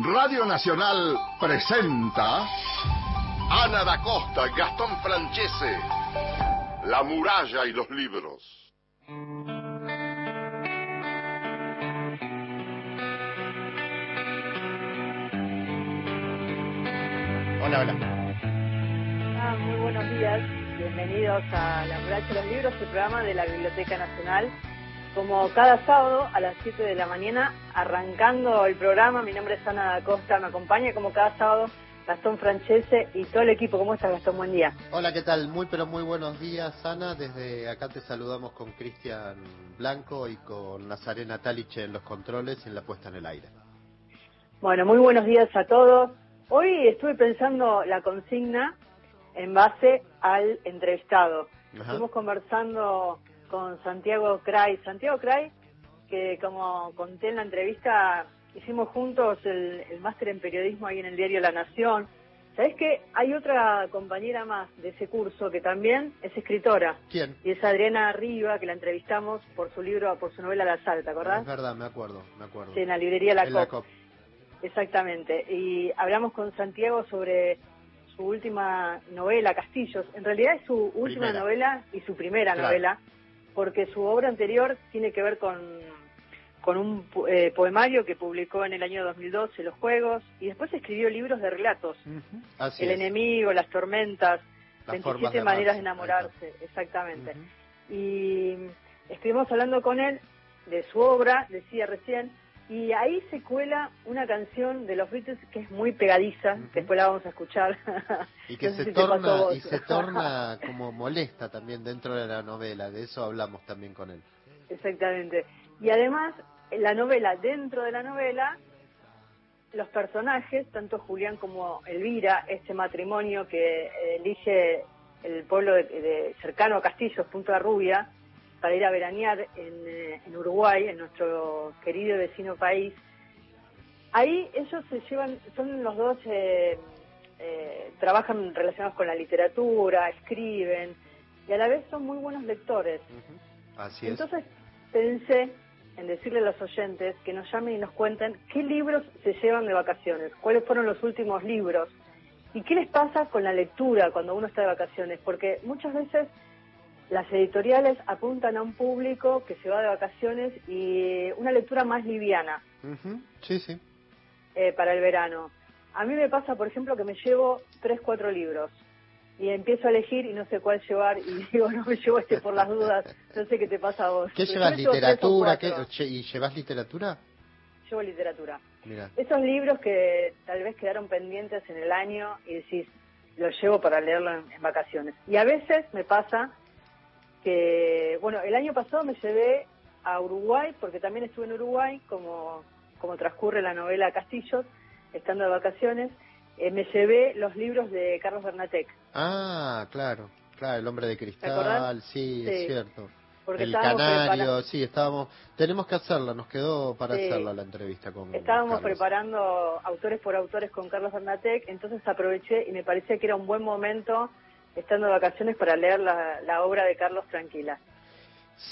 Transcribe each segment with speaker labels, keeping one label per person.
Speaker 1: Radio Nacional presenta Ana da Costa, Gastón Francese, La muralla y los libros.
Speaker 2: Hola, hola.
Speaker 3: Ah, muy buenos días, bienvenidos a La Muralla y los Libros, el programa de la Biblioteca Nacional. Como cada sábado a las 7 de la mañana, arrancando el programa, mi nombre es Ana da Costa, me acompaña como cada sábado Gastón Francese y todo el equipo. ¿Cómo estás, Gastón? Buen día.
Speaker 2: Hola, ¿qué tal? Muy, pero muy buenos días, Ana. Desde acá te saludamos con Cristian Blanco y con Nazarena Taliche en los controles y en la puesta en el aire.
Speaker 3: Bueno, muy buenos días a todos. Hoy estuve pensando la consigna en base al entrevistado.
Speaker 2: Ajá.
Speaker 3: Estuvimos conversando con Santiago Cray. Santiago Cray, que como conté en la entrevista, hicimos juntos el, el máster en periodismo ahí en el diario La Nación. ¿Sabés que hay otra compañera más de ese curso que también es escritora?
Speaker 2: ¿Quién?
Speaker 3: Y es Adriana Arriba, que la entrevistamos por su libro, por su novela La Sal, ¿te acordás?
Speaker 2: Es verdad, me acuerdo, me acuerdo.
Speaker 3: Sí, en la librería La
Speaker 2: En la
Speaker 3: Cop.
Speaker 2: COP.
Speaker 3: Exactamente. Y hablamos con Santiago sobre su última novela, Castillos. En realidad es su última
Speaker 2: Primera.
Speaker 3: novela y su primera
Speaker 2: Claro.
Speaker 3: novela, porque su obra anterior tiene que ver con, con un eh, poemario que publicó en el año 2012, Los Juegos, y después escribió libros de relatos.
Speaker 2: Así
Speaker 3: el
Speaker 2: es.
Speaker 3: enemigo, las tormentas,
Speaker 2: Las
Speaker 3: 27
Speaker 2: formas de
Speaker 3: maneras de enamorarse, exactamente. Y estuvimos hablando con él de su obra, decía recién, y ahí se cuela una canción de los Beatles que es muy pegadiza, después la vamos a escuchar.
Speaker 2: Y que
Speaker 3: No
Speaker 2: se torna
Speaker 3: vos.
Speaker 2: y se torna como molesta también dentro de la novela. De eso hablamos también con él.
Speaker 3: Exactamente. Y además, en la novela, dentro de la novela, los personajes, tanto Julián como Elvira, este matrimonio que elige el pueblo de, de- cercano a Castillos, Punta Rubia, para ir a veranear en, eh, en Uruguay, en nuestro querido vecino país. Ahí ellos se llevan, son los dos, eh, eh, trabajan relacionados con la literatura, escriben, y a la vez son muy buenos lectores.
Speaker 2: Así es.
Speaker 3: Entonces pensé en decirle a los oyentes que nos llamen y nos cuenten qué libros se llevan de vacaciones, cuáles fueron los últimos libros y qué les pasa con la lectura cuando uno está de vacaciones, porque muchas veces las editoriales apuntan a un público que se va de vacaciones y una lectura más liviana
Speaker 2: Sí, sí.
Speaker 3: eh, para el verano. A mí me pasa, por ejemplo, que me llevo tres, cuatro libros y empiezo a elegir y no sé cuál llevar y digo, no me llevo este por las dudas, no sé qué te pasa a vos.
Speaker 2: ¿Qué llevas? ¿Literatura? ¿Qué? ¿Y llevas literatura?
Speaker 3: Llevo literatura.
Speaker 2: Mira.
Speaker 3: Esos libros que tal vez quedaron pendientes en el año y decís, los llevo para leerlo en, en vacaciones. Y a veces me pasa que, bueno, el año pasado me llevé a Uruguay, porque también estuve en Uruguay, como, como transcurre la novela Castillos, estando de vacaciones, eh, me llevé los libros de Carlos Bernatec.
Speaker 2: Ah, claro. Claro, el hombre de cristal, sí,
Speaker 3: Sí.
Speaker 2: es cierto.
Speaker 3: Porque
Speaker 2: el canario, sí, estábamos, tenemos que hacerla, nos quedó para
Speaker 3: Sí.
Speaker 2: hacerla la entrevista con
Speaker 3: Estábamos
Speaker 2: Carlos.
Speaker 3: preparando autores por autores con Carlos Bernatec, entonces aproveché y me parecía que era un buen momento, estando de vacaciones, para leer la, obra de Carlos tranquila.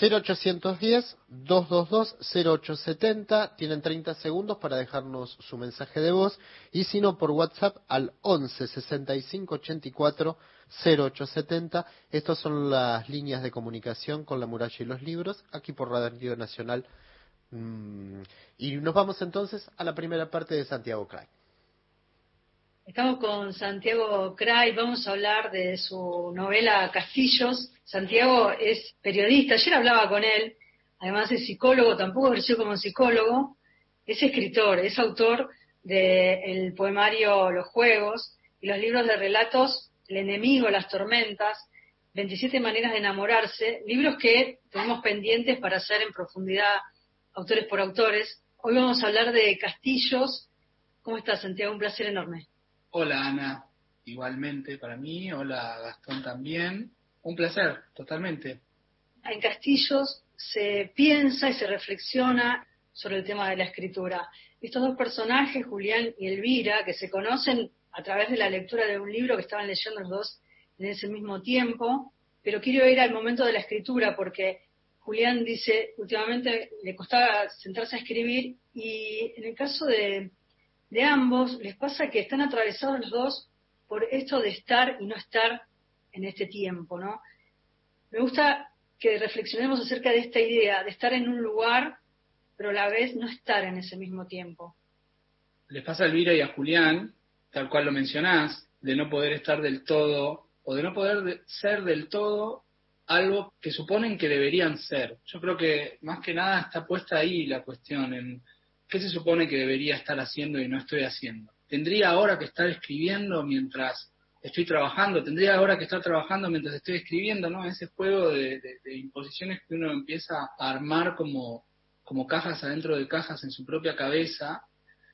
Speaker 2: 0810-222-0870, tienen 30 segundos para dejarnos su mensaje de voz y si no por WhatsApp al 11 65 84 0870. Estas son las líneas de comunicación con la muralla y los libros aquí por Radio Nacional. Mm, Y nos vamos entonces a la primera parte de Santiago Cray.
Speaker 4: Estamos con Santiago Cray, vamos a hablar de su novela Castillos. Santiago es periodista, ayer hablaba con él, además es psicólogo, tampoco ejerció como psicólogo, es escritor, es autor del poemario Los Juegos y los libros de relatos El enemigo, las tormentas, 27 maneras de enamorarse, libros que tenemos pendientes para hacer en profundidad autores por autores. Hoy vamos a hablar de Castillos. ¿Cómo estás, Santiago? Un placer enorme.
Speaker 5: Hola Ana, igualmente para mí, hola Gastón también. Un placer, totalmente.
Speaker 4: En Castillos se piensa y se reflexiona sobre el tema de la escritura. Estos dos personajes, Julián y Elvira, que se conocen a través de la lectura de un libro que estaban leyendo los dos en ese mismo tiempo, pero quiero ir al momento de la escritura porque Julián dice, últimamente le costaba sentarse a escribir y en el caso de, de ambos les pasa que están atravesados los dos por esto de estar y no estar en este tiempo, ¿no? Me gusta que reflexionemos acerca de esta idea de estar en un lugar, pero a la vez no estar en ese mismo tiempo.
Speaker 5: Les pasa a Elvira y a Julián, tal cual lo mencionás, de no poder estar del todo, o de no poder ser del todo algo que suponen que deberían ser. Yo creo que más que nada está puesta ahí la cuestión, en qué se supone que debería estar haciendo y no estoy haciendo. ¿Tendría ahora que estar escribiendo mientras estoy trabajando? ¿Tendría ahora que estar trabajando mientras estoy escribiendo? ¿no? Ese juego de, imposiciones que uno empieza a armar como, cajas adentro de cajas en su propia cabeza.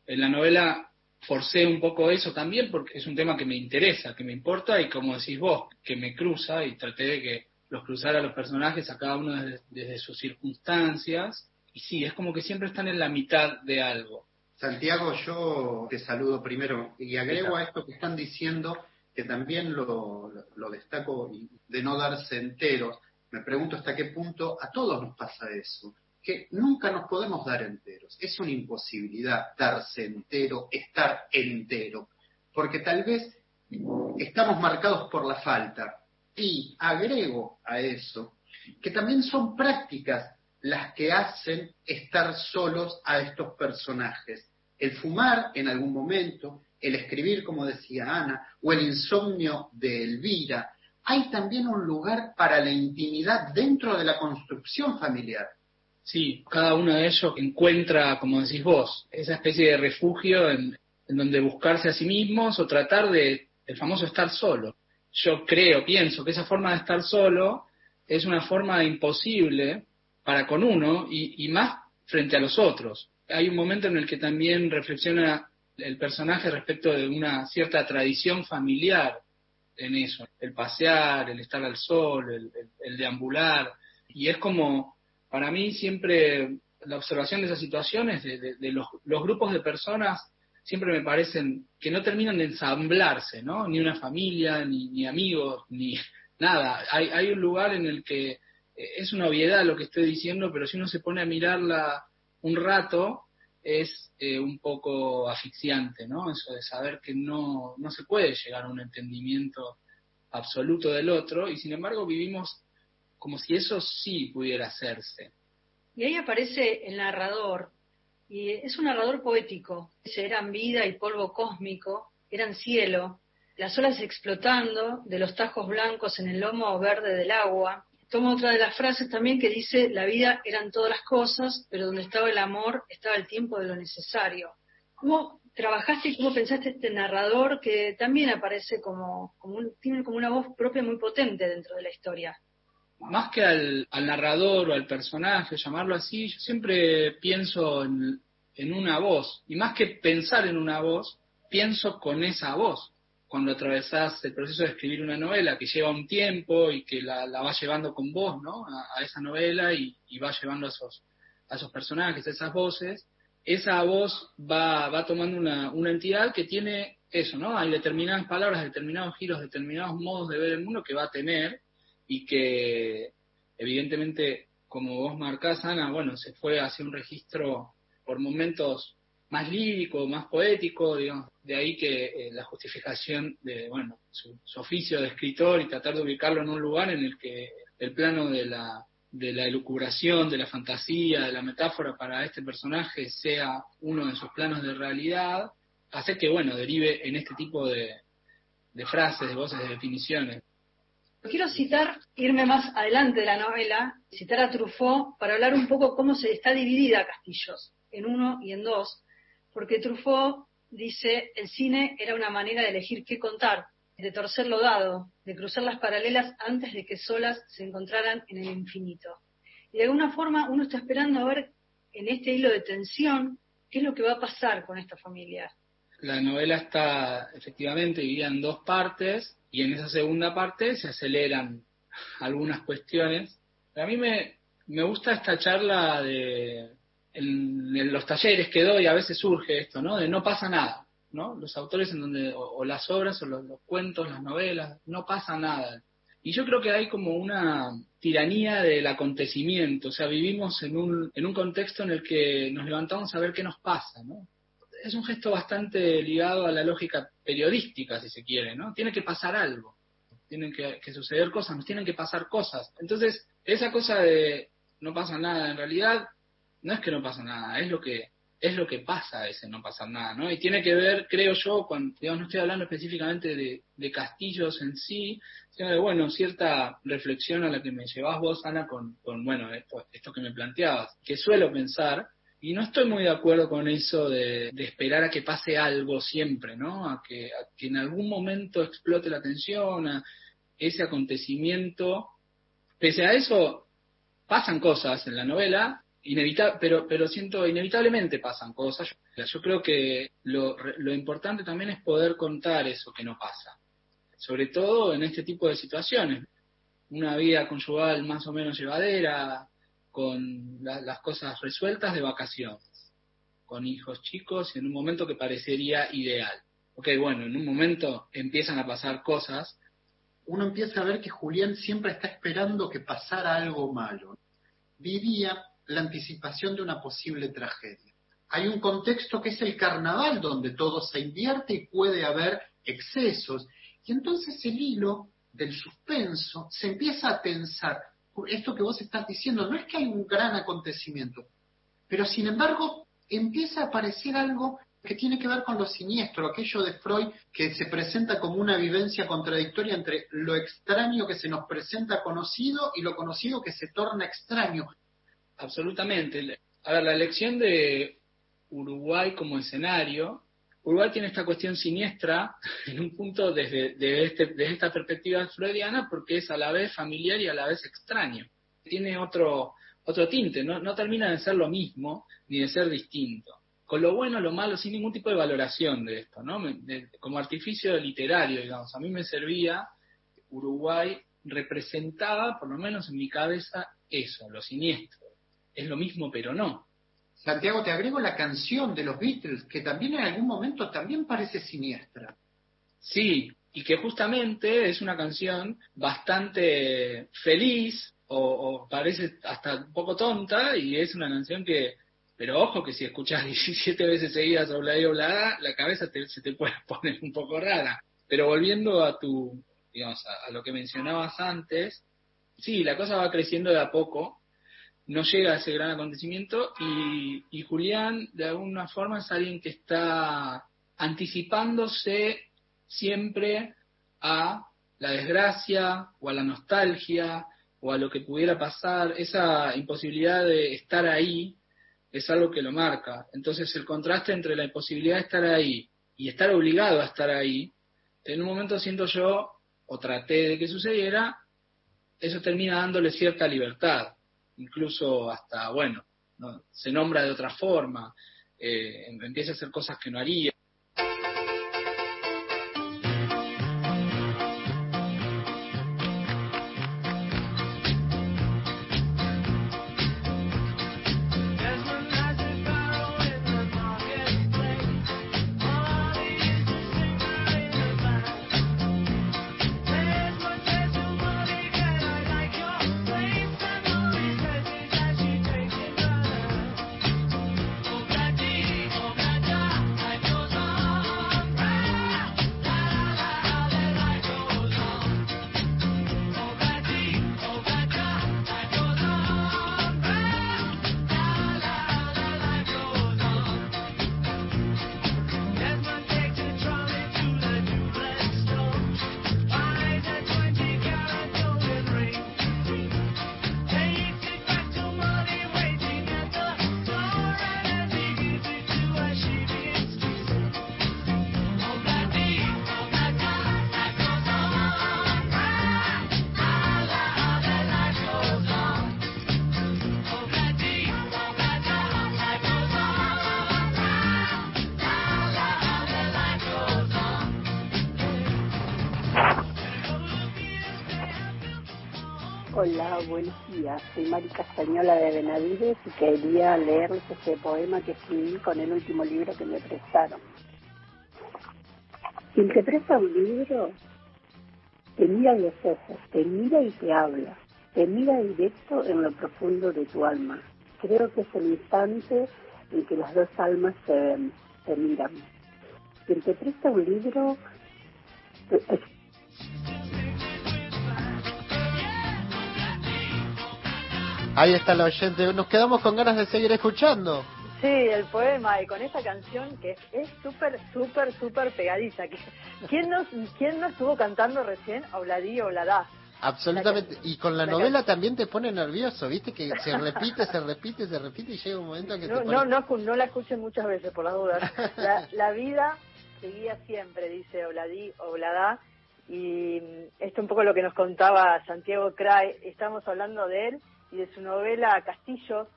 Speaker 5: En la novela forcé un poco eso también porque es un tema que me interesa, que me importa y como decís vos, que me cruza y traté de que los cruzar a los personajes, a cada uno desde, sus circunstancias. Y sí, es como que siempre están en la mitad de algo.
Speaker 2: Santiago, yo te saludo primero y agrego a esto que están diciendo, que también lo, lo destaco de no darse enteros. Me pregunto hasta qué punto a todos nos pasa eso, que nunca nos podemos dar enteros. Es una imposibilidad darse entero, estar entero, porque tal vez estamos marcados por la falta, y agrego a eso que también son prácticas las que hacen estar solos a estos personajes. El fumar en algún momento, el escribir, como decía Ana, o el insomnio de Elvira. Hay también un lugar para la intimidad dentro de la construcción familiar.
Speaker 5: Sí, cada uno de ellos encuentra, como decís vos, esa especie de refugio en, en donde buscarse a sí mismos o tratar de el famoso estar solo yo creo, pienso que esa forma de estar solo es una forma imposible para con uno y, más frente a los otros. Hay un momento en el que también reflexiona el personaje respecto de una cierta tradición familiar en eso, el pasear, el estar al sol, el, deambular, y es como, para mí siempre la observación de esas situaciones, de, los, los, grupos de personas siempre me parecen que no terminan de ensamblarse, ¿no? Ni una familia, ni, amigos, ni nada. Hay, hay un lugar en el que es una obviedad lo que estoy diciendo, pero si uno se pone a mirarla un rato, es eh, un poco asfixiante, ¿no? Eso de saber que no, no se puede llegar a un entendimiento absoluto del otro, y sin embargo vivimos como si eso sí pudiera hacerse.
Speaker 4: Y ahí aparece el narrador, y es un narrador poético. Eran vida y polvo cósmico, eran cielo, las olas explotando de los tajos blancos en el lomo verde del agua. Tomo otra de las frases también que dice, la vida eran todas las cosas, pero donde estaba el amor estaba el tiempo de lo necesario. ¿Cómo trabajaste y cómo pensaste este narrador que también aparece como, como tiene como una voz propia muy potente dentro de la historia?
Speaker 5: más que al, narrador o al personaje, llamarlo así, yo siempre pienso en, una voz. Y más que pensar en una voz, pienso con esa voz. Cuando atravesás el proceso de escribir una novela que lleva un tiempo y que la, la vas llevando con vos, ¿no? A, esa novela y, y va llevando a esos, a esos personajes, a esas voces, esa voz va, va tomando una, una entidad que tiene eso, ¿no? Hay determinadas palabras, determinados giros, determinados modos de ver el mundo que va a tener y que evidentemente, como vos marcás, Ana, bueno, se fue hacia un registro por momentos más lírico, más poético, digamos, de ahí que eh, la justificación de, bueno, su, oficio de escritor y tratar de ubicarlo en un lugar en el que el plano de la, de la elucubración, de la fantasía, de la metáfora para este personaje sea uno de sus planos de realidad, hace que, bueno, derive en este tipo de, de frases, de voces, de definiciones.
Speaker 4: Quiero citar, irme más adelante de la novela, citar a Truffaut para hablar un poco cómo se está dividida Castillos, en uno y en dos, porque Truffaut dice, el cine era una manera de elegir qué contar, de torcer lo dado, de cruzar las paralelas antes de que solas se encontraran en el infinito. Y de alguna forma uno está esperando a ver en este hilo de tensión qué es lo que va a pasar con esta familia.
Speaker 5: La novela está efectivamente dividida en dos partes y en esa segunda parte se aceleran algunas cuestiones. A mí me, me gusta esta charla de en, los talleres que doy a veces surge esto, ¿no? De no pasa nada, ¿no? Los autores en donde, o, las obras, o los, cuentos, las novelas, no pasa nada. Y yo creo que hay como una tiranía del acontecimiento, o sea, vivimos en un, en un contexto en el que nos levantamos a ver qué nos pasa, ¿no? es un gesto bastante ligado a la lógica periodística, si se quiere, ¿no? Tiene que pasar algo, tienen que, que suceder cosas, nos tienen que pasar cosas. Entonces, esa cosa de no pasa nada, en realidad no es que no pasa nada, es lo que es lo que pasa ese no pasar nada, ¿no? Y tiene que ver, creo yo, cuando, digamos, no estoy hablando específicamente de, castillos en sí, sino de, bueno, cierta reflexión a la que me llevas vos, Ana, con, con bueno, esto, esto que me planteabas, que suelo pensar, y no estoy muy de acuerdo con eso de, de esperar a que pase algo siempre, ¿no? A que, a que en algún momento explote la tensión, a ese acontecimiento. Pese a eso, pasan cosas en la novela, inevitable, pero, pero siento inevitablemente pasan cosas. Yo creo que lo, lo importante también es poder contar eso que no pasa, sobre todo en este tipo de situaciones. Una vida conyugal más o menos llevadera, con la, las cosas resueltas de vacaciones, con hijos chicos en un momento que parecería ideal. Ok, bueno, en un momento empiezan a pasar cosas.
Speaker 6: Uno empieza a ver que Julián siempre está esperando que pasara algo malo. Vivía la anticipación de una posible tragedia. Hay un contexto que es el carnaval, donde todo se invierte y puede haber excesos. Y entonces el hilo del suspenso se empieza a tensar. Esto que vos estás diciendo, no es que hay un gran acontecimiento, pero sin embargo empieza a aparecer algo que tiene que ver con lo siniestro, aquello de Freud que se presenta como una vivencia contradictoria entre lo extraño que se nos presenta conocido y lo conocido que se torna extraño.
Speaker 5: Absolutamente. A ver, la elección de Uruguay como escenario, Uruguay tiene esta cuestión siniestra en un punto desde, desde, este, desde esta perspectiva freudiana porque es a la vez familiar y a la vez extraño. Tiene otro, otro tinte, no, no termina de ser lo mismo ni de ser distinto. Con lo bueno, lo malo, sin ningún tipo de valoración de esto, ¿no? De, como artificio literario, digamos. A mí me servía Uruguay representaba, por lo menos en mi cabeza, eso, lo siniestro es lo mismo, pero no.
Speaker 6: Santiago, te agrego la canción de los Beatles, que también en algún momento también parece siniestra.
Speaker 5: Sí, y que justamente es una canción bastante feliz, o, o, parece hasta un poco tonta, y es una canción que, pero ojo que si escuchas 17 veces seguidas Obla y Oblada, la cabeza te, se te puede poner un poco rara. Pero volviendo a tu, digamos, a, a lo que mencionabas antes, sí, la cosa va creciendo de a poco, no llega a ese gran acontecimiento y, y, Julián de alguna forma es alguien que está anticipándose siempre a la desgracia o a la nostalgia o a lo que pudiera pasar, esa imposibilidad de estar ahí es algo que lo marca. Entonces el contraste entre la imposibilidad de estar ahí y estar obligado a estar ahí, en un momento siento yo, o traté de que sucediera, eso termina dándole cierta libertad incluso hasta, bueno, ¿no? se nombra de otra forma, eh, empieza a hacer cosas que no haría.
Speaker 7: Quería leerles este poema que escribí con el último libro que me prestaron. Quien te presta un libro te mira a los ojos, te mira y te habla, te mira directo en lo profundo de tu alma. Creo que es el instante en que las dos almas se te miran. Quien te presta un libro
Speaker 2: Ahí está la oyente. Nos quedamos con ganas de seguir escuchando.
Speaker 3: Sí, el poema y con esa canción que es súper, súper, súper pegadiza. ¿Quién no, ¿Quién no estuvo cantando recién Obladí, Obladá?
Speaker 2: Absolutamente. Y con la, novela también te pone nervioso, ¿viste? Que se repite, se repite, se repite y llega un momento que
Speaker 3: no,
Speaker 2: te
Speaker 3: No, no, no la escuché muchas veces por las dudas. La, la vida seguía siempre, dice Obladí, Obladá. Y esto es un poco lo que nos contaba Santiago Cray. Estamos hablando de él y de su novela Castillos,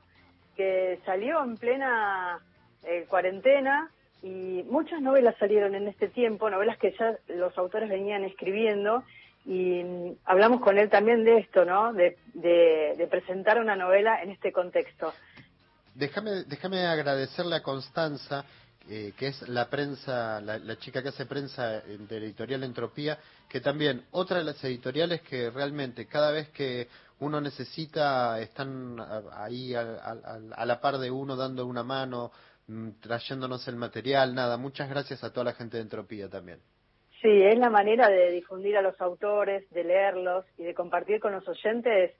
Speaker 3: que salió en plena eh, cuarentena y muchas novelas salieron en este tiempo, novelas que ya los autores venían escribiendo y mm, hablamos con él también de esto, ¿no? De, presentar una novela en este contexto.
Speaker 2: Déjame, déjame agradecerle a Constanza, eh, que es la prensa, la, la, chica que hace prensa de Editorial Entropía, que también otra de las editoriales que realmente cada vez que uno necesita, están ahí a, la par de uno dando una mano, mm, trayéndonos el material, nada, muchas gracias a toda la gente de Entropía también.
Speaker 3: Sí, es la manera de difundir a los autores, de leerlos y de compartir con los oyentes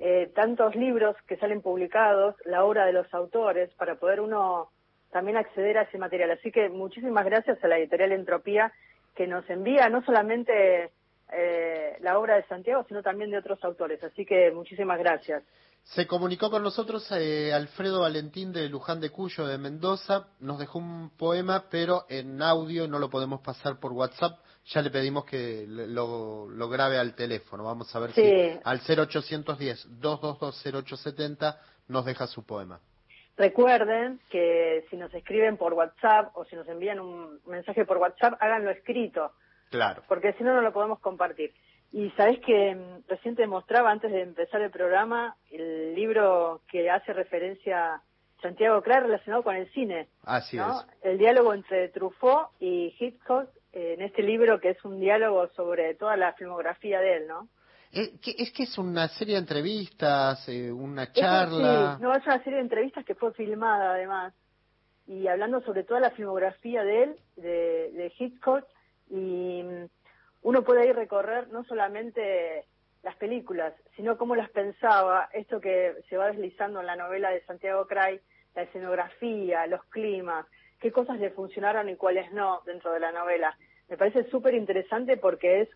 Speaker 3: eh, tantos libros que salen publicados, la obra de los autores, para poder uno también acceder a ese material. Así que muchísimas gracias a la editorial Entropía que nos envía no solamente eh, la obra de Santiago, sino también de otros autores. Así que muchísimas gracias.
Speaker 2: Se comunicó con nosotros eh, Alfredo Valentín de Luján de Cuyo de Mendoza. Nos dejó un poema, pero en audio no lo podemos pasar por WhatsApp. Ya le pedimos que lo, lo grabe al teléfono. Vamos a ver si al 0810-222-0870 nos deja su poema.
Speaker 3: Recuerden que si nos escriben por WhatsApp o si nos envían un mensaje por WhatsApp, háganlo escrito
Speaker 2: Claro.
Speaker 3: Porque si no, no lo podemos compartir. Y sabes que mm, recién te mostraba antes de empezar el programa el libro que hace referencia Santiago Clark relacionado con el cine.
Speaker 2: Así es.
Speaker 3: El diálogo entre Truffaut y Hitchcock en este libro que es un diálogo sobre toda la filmografía de él, ¿no?
Speaker 2: Es eh, que, es que es una serie de entrevistas, eh, una charla.
Speaker 3: sí, no, es una serie de entrevistas que fue filmada además. Y hablando sobre toda la filmografía de él, de, de Hitchcock, y uno puede ir recorrer no solamente las películas, sino cómo las pensaba, esto que se va deslizando en la novela de Santiago Cray, la escenografía, los climas, qué cosas le funcionaron y cuáles no dentro de la novela. Me parece súper interesante porque es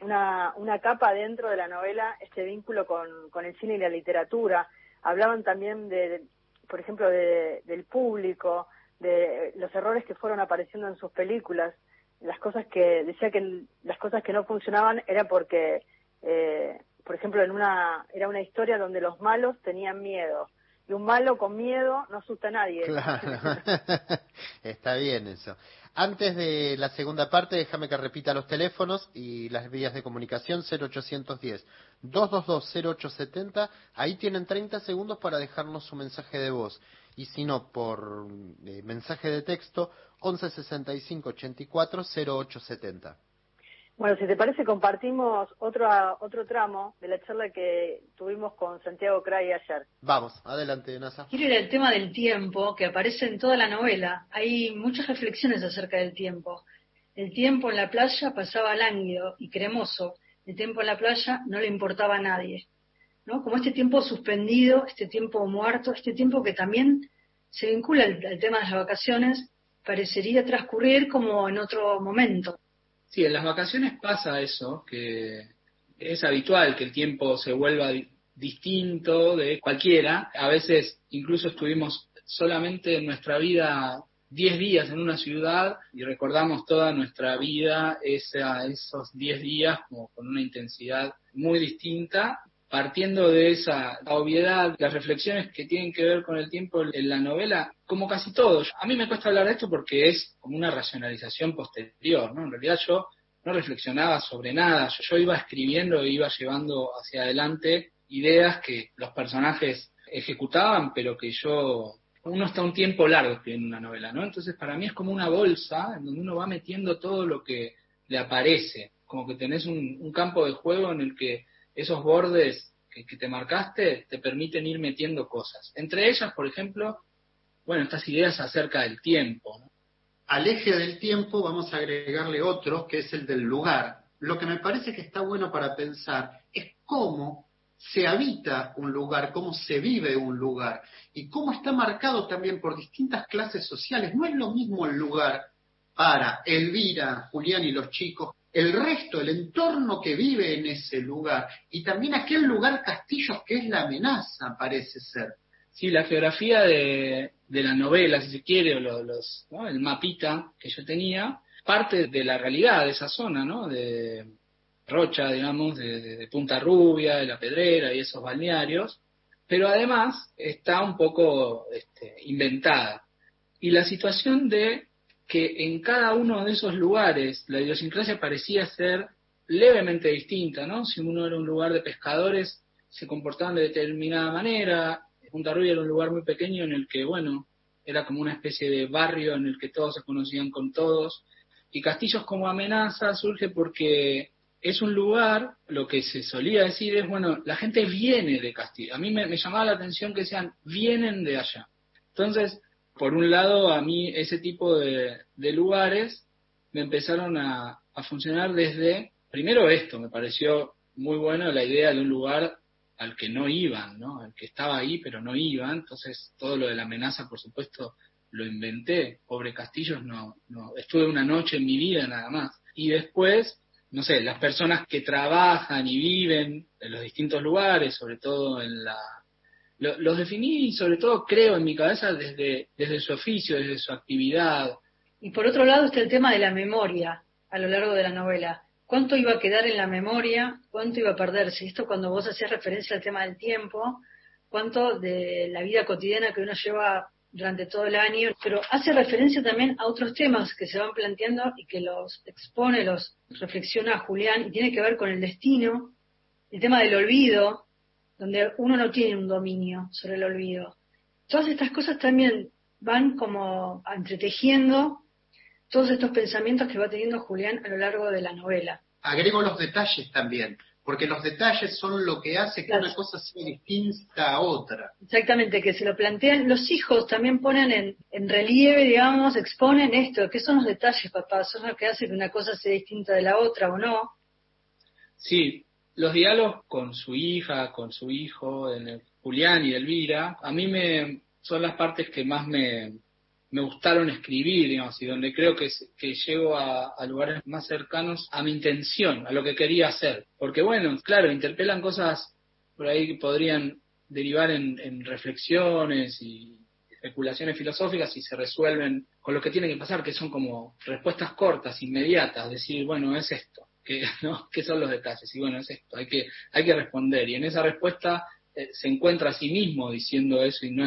Speaker 3: una, una capa dentro de la novela este vínculo con, con el cine y la literatura. Hablaban también de, por ejemplo, de, del público, de los errores que fueron apareciendo en sus películas las cosas que decía que las cosas que no funcionaban era porque eh, por ejemplo en una era una historia donde los malos tenían miedo. Y un malo con miedo no asusta a nadie.
Speaker 2: Claro. Está bien eso. Antes de la segunda parte déjame que repita los teléfonos y las vías de comunicación 0810 222 0870 ahí tienen 30 segundos para dejarnos su mensaje de voz y si no por eh, mensaje de texto 11 65 84 08 70.
Speaker 3: Bueno, si te parece, compartimos otro, otro tramo de la charla que tuvimos con Santiago Cray ayer.
Speaker 2: Vamos, adelante, Nasa.
Speaker 4: Quiero ir al tema del tiempo, que aparece en toda la novela. Hay muchas reflexiones acerca del tiempo. El tiempo en la playa pasaba lánguido y cremoso. El tiempo en la playa no le importaba a nadie. ¿No? Como este tiempo suspendido, este tiempo muerto, este tiempo que también se vincula al, tema de las vacaciones, parecería transcurrir como en otro momento.
Speaker 5: Sí, en las vacaciones pasa eso, que es habitual que el tiempo se vuelva distinto de cualquiera. A veces incluso estuvimos solamente en nuestra vida 10 días en una ciudad y recordamos toda nuestra vida esa, esos 10 días como con una intensidad muy distinta partiendo de esa obviedad, las reflexiones que tienen que ver con el tiempo en la novela, como casi todos. A mí me cuesta hablar de esto porque es como una racionalización posterior, ¿no? En realidad yo no reflexionaba sobre nada, yo, iba escribiendo e iba llevando hacia adelante ideas que los personajes ejecutaban, pero que yo uno está un tiempo largo escribiendo una novela, ¿no? Entonces para mí es como una bolsa en donde uno va metiendo todo lo que le aparece, como que tenés un campo de juego en el que esos bordes que, te marcaste te permiten ir metiendo cosas. Entre ellas, por ejemplo, bueno, estas ideas acerca del tiempo.
Speaker 6: al eje del tiempo vamos a agregarle otro, que es el del lugar. Lo que me parece que está bueno para pensar es cómo se habita un lugar, cómo se vive un lugar y cómo está marcado también por distintas clases sociales. No es lo mismo el lugar para Elvira, Julián y los chicos, el resto, el entorno que vive en ese lugar y también aquel lugar Castillos que es la amenaza, parece ser.
Speaker 5: Sí, la geografía de, la novela, si se quiere, o los, el mapita que yo tenía, parte de la realidad de esa zona, ¿no? De Rocha, digamos, de, Punta Rubia, de La Pedrera y esos balnearios, pero además está un poco este, inventada. Y la situación de que en cada uno de esos lugares la idiosincrasia parecía ser levemente distinta, ¿no? Si uno era un lugar de pescadores, se comportaban de determinada manera, Punta Rubia era un lugar muy pequeño en el que, bueno, era como una especie de barrio en el que todos se conocían con todos, y Castillos como amenaza surge porque es un lugar, lo que se solía decir es, bueno, la gente viene de Castillo. A mí me, llamaba la atención que sean, vienen de allá. Entonces, por un lado, a mí ese tipo de, lugares me empezaron a, funcionar desde, primero esto, me pareció muy bueno la idea de un lugar al que no iban, ¿no? Al que estaba ahí pero no iban, entonces todo lo de la amenaza, por supuesto, lo inventé. Pobre Castillos, no, no, estuve una noche en mi vida nada más. Y después, no sé, las personas que trabajan y viven en los distintos lugares, sobre todo en la los definí sobre todo creo en mi cabeza desde, desde su oficio, desde su actividad.
Speaker 4: Y por otro lado está el tema de la memoria a lo largo de la novela. ¿Cuánto iba a quedar en la memoria? ¿Cuánto iba a perderse? Esto cuando vos hacías referencia al tema del tiempo, cuánto de la vida cotidiana que uno lleva durante todo el año, pero hace referencia también a otros temas que se van planteando y que los expone, los reflexiona Julián, y tiene que ver con el destino, el tema del olvido, donde uno no tiene un dominio sobre el olvido. Todas estas cosas también van como entretejiendo todos estos pensamientos que va teniendo Julián a lo largo de la novela.
Speaker 6: Agrego los detalles también, porque los detalles son lo que hace que una cosa sea distinta a otra.
Speaker 4: Exactamente, que se lo plantean, los hijos también ponen en, en relieve, digamos, exponen esto, ¿qué son los detalles, papá? ¿Son lo que hace que una cosa sea distinta de la otra o no?
Speaker 5: Sí, los diálogos con su hija, con su hijo, en Julián y Elvira, a mí me son las partes que más me, gustaron escribir, digamos, y donde creo que, que llego a, lugares más cercanos a mi intención, a lo que quería hacer. Porque bueno, claro, interpelan cosas por ahí que podrían derivar en reflexiones y especulaciones filosóficas y se resuelven con lo que tiene que pasar, que son como respuestas cortas, inmediatas, decir, bueno, es esto que, ¿no? ¿Qué son los detalles? Y bueno, es esto, hay que, hay que responder. Y en esa respuesta eh, se encuentra a sí mismo diciendo eso y no,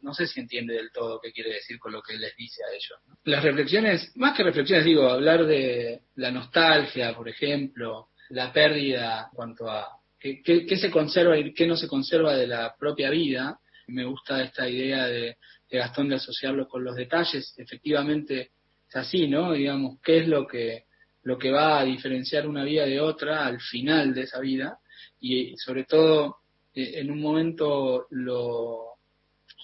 Speaker 5: no sé si entiende del todo qué quiere decir con lo que les dice a ellos. Las reflexiones, más que reflexiones, digo, hablar de la nostalgia, por ejemplo, la pérdida cuanto a qué, qué, se conserva y qué no se conserva de la propia vida. Me gusta esta idea de, de Gastón de asociarlo con los detalles. Efectivamente es así, ¿no? Digamos, qué es lo que lo que va a diferenciar una vida de otra al final de esa vida y sobre todo eh, en un momento lo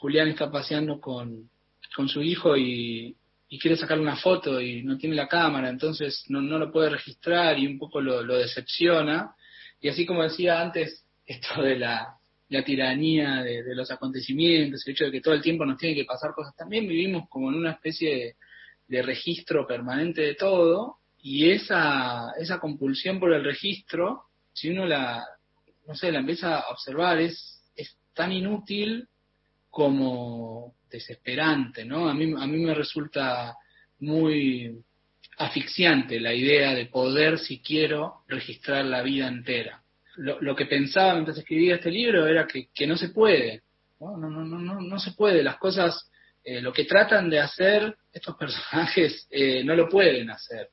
Speaker 5: Julián está paseando con, con su hijo y, quiere sacar una foto y no tiene la cámara, entonces no, no lo puede registrar y un poco lo, decepciona. Y así como decía antes, esto de la, la tiranía de, los acontecimientos, el hecho de que todo el tiempo nos tiene que pasar cosas, también vivimos como en una especie de registro permanente de todo y esa, esa compulsión por el registro, si uno la, no sé, la empieza a observar, es, es tan inútil como desesperante, ¿no? A mí, a mí me resulta muy asfixiante la idea de poder, si quiero, registrar la vida entera. Lo, lo que pensaba mientras escribía este libro era que, que no se puede, ¿no? No, no, no, no, se puede, las cosas, eh, lo que tratan de hacer estos personajes eh, no lo pueden hacer.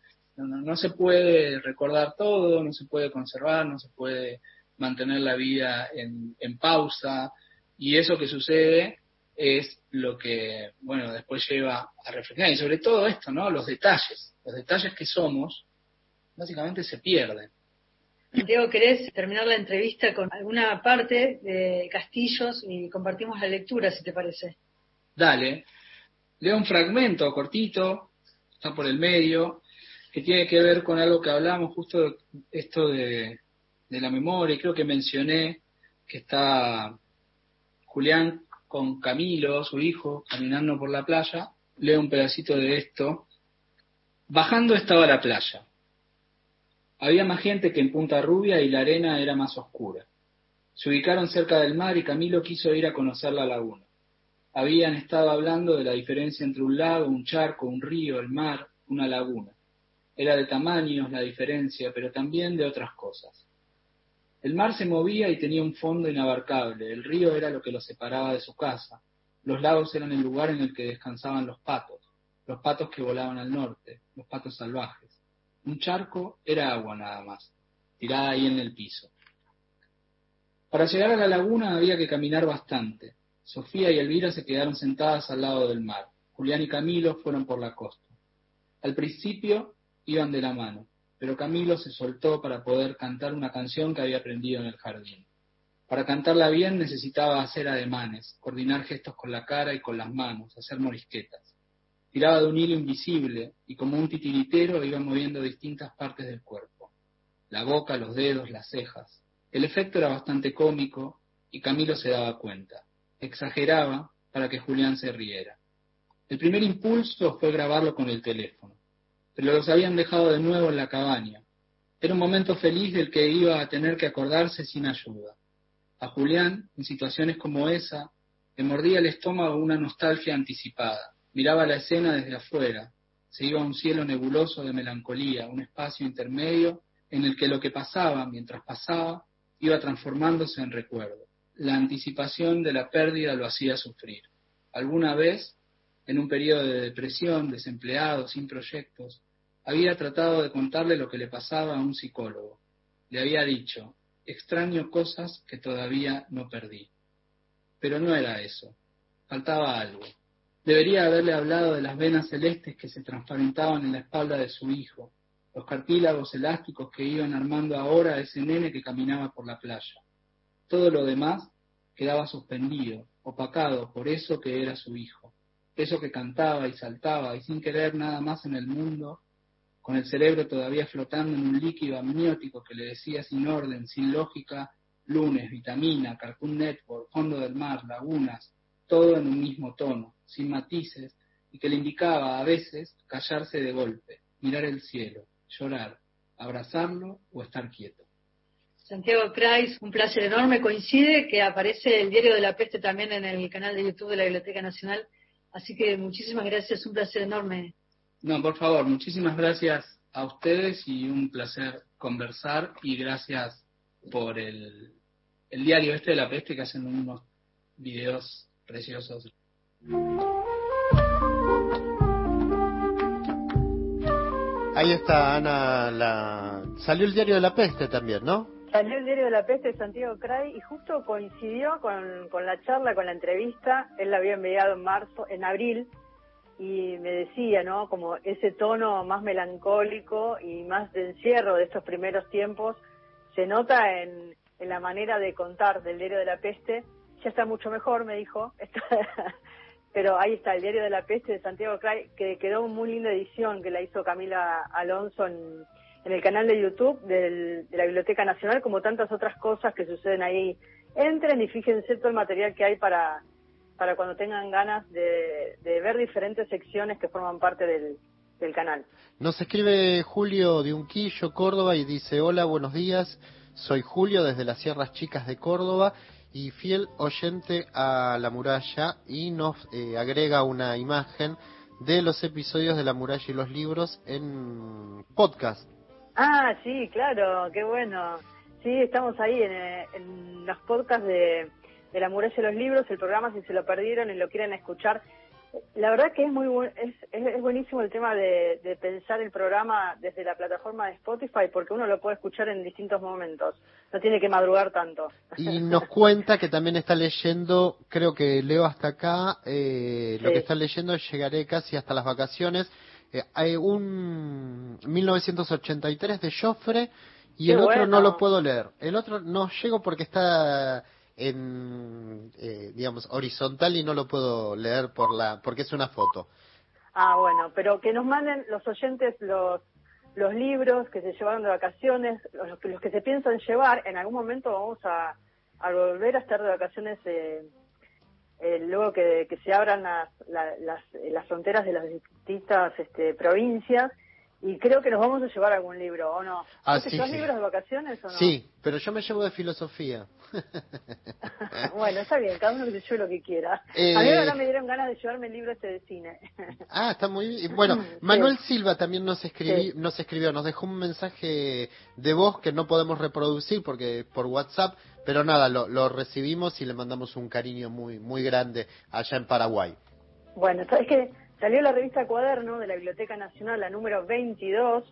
Speaker 5: No, se puede recordar todo, no se puede conservar, no se puede mantener la vida en, pausa y eso que sucede es lo que, bueno, después lleva a reflexionar y sobre todo esto, ¿no? Los detalles, los detalles que somos, básicamente se pierden.
Speaker 4: Diego, ¿querés terminar la entrevista con alguna parte de Castillos y compartimos la lectura, si te parece?
Speaker 5: Dale. Leo un fragmento cortito está por el medio, que tiene que ver con algo que hablamos, justo esto de, de la memoria, creo que mencioné que está Julián con Camilo, su hijo, caminando por la playa, leo un pedacito de esto. Bajando estaba la playa. Había más gente que en Punta Rubia y la arena era más oscura. Se ubicaron cerca del mar y Camilo quiso ir a conocer la laguna. Habían estado hablando de la diferencia entre un lago, un charco, un río, el mar, una laguna. Era de tamaños la diferencia, pero también de otras cosas. El mar se movía y tenía un fondo inabarcable, el río era lo que lo separaba de su casa, los lagos eran el lugar en el que descansaban los patos, los patos que volaban al norte, los patos salvajes. Un charco era agua nada más, tirada ahí en el piso. Para llegar a la laguna había que caminar bastante. Sofía y Elvira se quedaron sentadas al lado del mar. Julián y Camilo fueron por la costa. Al principio iban de la mano, pero Camilo se soltó para poder cantar una canción que había aprendido en el jardín. Para cantarla bien necesitaba hacer ademanes, coordinar gestos con la cara y con las manos, hacer morisquetas. Tiraba de un hilo invisible y como un titiritero iba moviendo distintas partes del cuerpo. La boca, los dedos, las cejas. El efecto era bastante cómico y Camilo se daba cuenta. Exageraba para que Julián se riera. El primer impulso fue grabarlo con el teléfono, pero los habían dejado de nuevo en la cabaña. Era un momento feliz del que iba a tener que acordarse sin ayuda. A Julián, en situaciones como esa, le mordía el estómago una nostalgia anticipada. Miraba la escena desde afuera. Se iba a un cielo nebuloso de melancolía, un espacio intermedio en el que lo que pasaba mientras pasaba iba transformándose en recuerdo la anticipación de la pérdida lo hacía sufrir. Alguna vez, en un periodo de depresión, desempleado, sin proyectos, había tratado de contarle lo que le pasaba a un psicólogo. Le había dicho, extraño cosas que todavía no perdí. Pero no era eso. Faltaba algo. Debería haberle hablado de las venas celestes que se transparentaban en la espalda de su hijo, los cartílagos elásticos que iban armando ahora ese nene que caminaba por la playa. Todo lo demás quedaba suspendido, opacado por eso que era su hijo, eso que cantaba y saltaba y sin querer nada más en el mundo, con el cerebro todavía flotando en un líquido amniótico que le decía sin orden, sin lógica, lunes, vitamina, Cartoon Network, fondo del mar, lagunas, todo en un mismo tono, sin matices, y que le indicaba a veces callarse de golpe, mirar el cielo, llorar, abrazarlo o estar quieto.
Speaker 4: Santiago Kreis, un placer enorme. Coincide que aparece el diario de la peste también en el canal de YouTube de la Biblioteca Nacional. Así que muchísimas gracias, un placer enorme.
Speaker 5: No, por favor, muchísimas gracias a ustedes y un placer conversar y gracias por el, el diario este de la peste que hacen unos videos preciosos.
Speaker 2: Ahí está, Ana. La... Salió el diario de la peste también, ¿no?
Speaker 3: Salió el diario de la peste de Santiago Cray y justo coincidió con, con la charla, con la entrevista. Él la había enviado en marzo, en abril, y me decía, ¿no? Como ese tono más melancólico y más de encierro de estos primeros tiempos se nota en, en la manera de contar del diario de la peste. Ya está mucho mejor, me dijo. pero ahí está el diario de la peste de Santiago Cray, que quedó muy linda edición que la hizo Camila Alonso en en el canal de YouTube de la Biblioteca Nacional, como tantas otras cosas que suceden ahí. Entren y fíjense todo el material que hay para, para cuando tengan ganas de, ver diferentes secciones que forman parte del, del canal.
Speaker 2: Nos escribe Julio de Unquillo, Córdoba, y dice, hola, buenos días, soy Julio desde las Sierras Chicas de Córdoba y fiel oyente a La Muralla y nos eh, agrega una imagen de los episodios de La Muralla y los libros en podcast.
Speaker 3: Ah, sí, claro, qué bueno. Sí, estamos ahí en, en los podcasts de, de La Muralla de los Libros, el programa si se lo perdieron y lo quieren escuchar. La verdad que es muy es, es, buenísimo el tema de, de, pensar el programa desde la plataforma de Spotify porque uno lo puede escuchar en distintos momentos, no tiene que madrugar tanto.
Speaker 2: Y nos cuenta que también está leyendo, creo que leo hasta acá, eh, lo que está leyendo llegaré casi hasta las vacaciones eh, hay un 1983 de Joffre y el otro no lo puedo leer. El otro no llego porque está en, eh, digamos, horizontal y no lo puedo leer por la, porque es una foto.
Speaker 3: Ah, bueno, pero que nos manden los oyentes los los libros que se llevaron de vacaciones, los, los que se piensan llevar, en algún momento vamos a, a volver a estar de vacaciones eh, eh, luego que, que, se abran las, las, las, fronteras de las distintas este, provincias y creo que nos vamos a llevar algún libro, ¿o no?
Speaker 2: Ah,
Speaker 3: sí,
Speaker 2: sí.
Speaker 3: libros de vacaciones o no?
Speaker 2: Sí, pero yo me llevo de filosofía.
Speaker 3: bueno, está bien, cada uno que se lleve lo que quiera. Eh... A mí ahora me dieron ganas de llevarme el libro este de cine.
Speaker 2: ah, está muy bien. Bueno, Manuel sí. Silva también nos, escribí, nos escribió, nos dejó un mensaje de voz que no podemos reproducir porque por WhatsApp, pero nada, lo, lo recibimos y le mandamos un cariño muy, muy grande allá en Paraguay.
Speaker 3: Bueno, ¿sabes qué? Salió la revista Cuaderno de la Biblioteca Nacional, la número 22.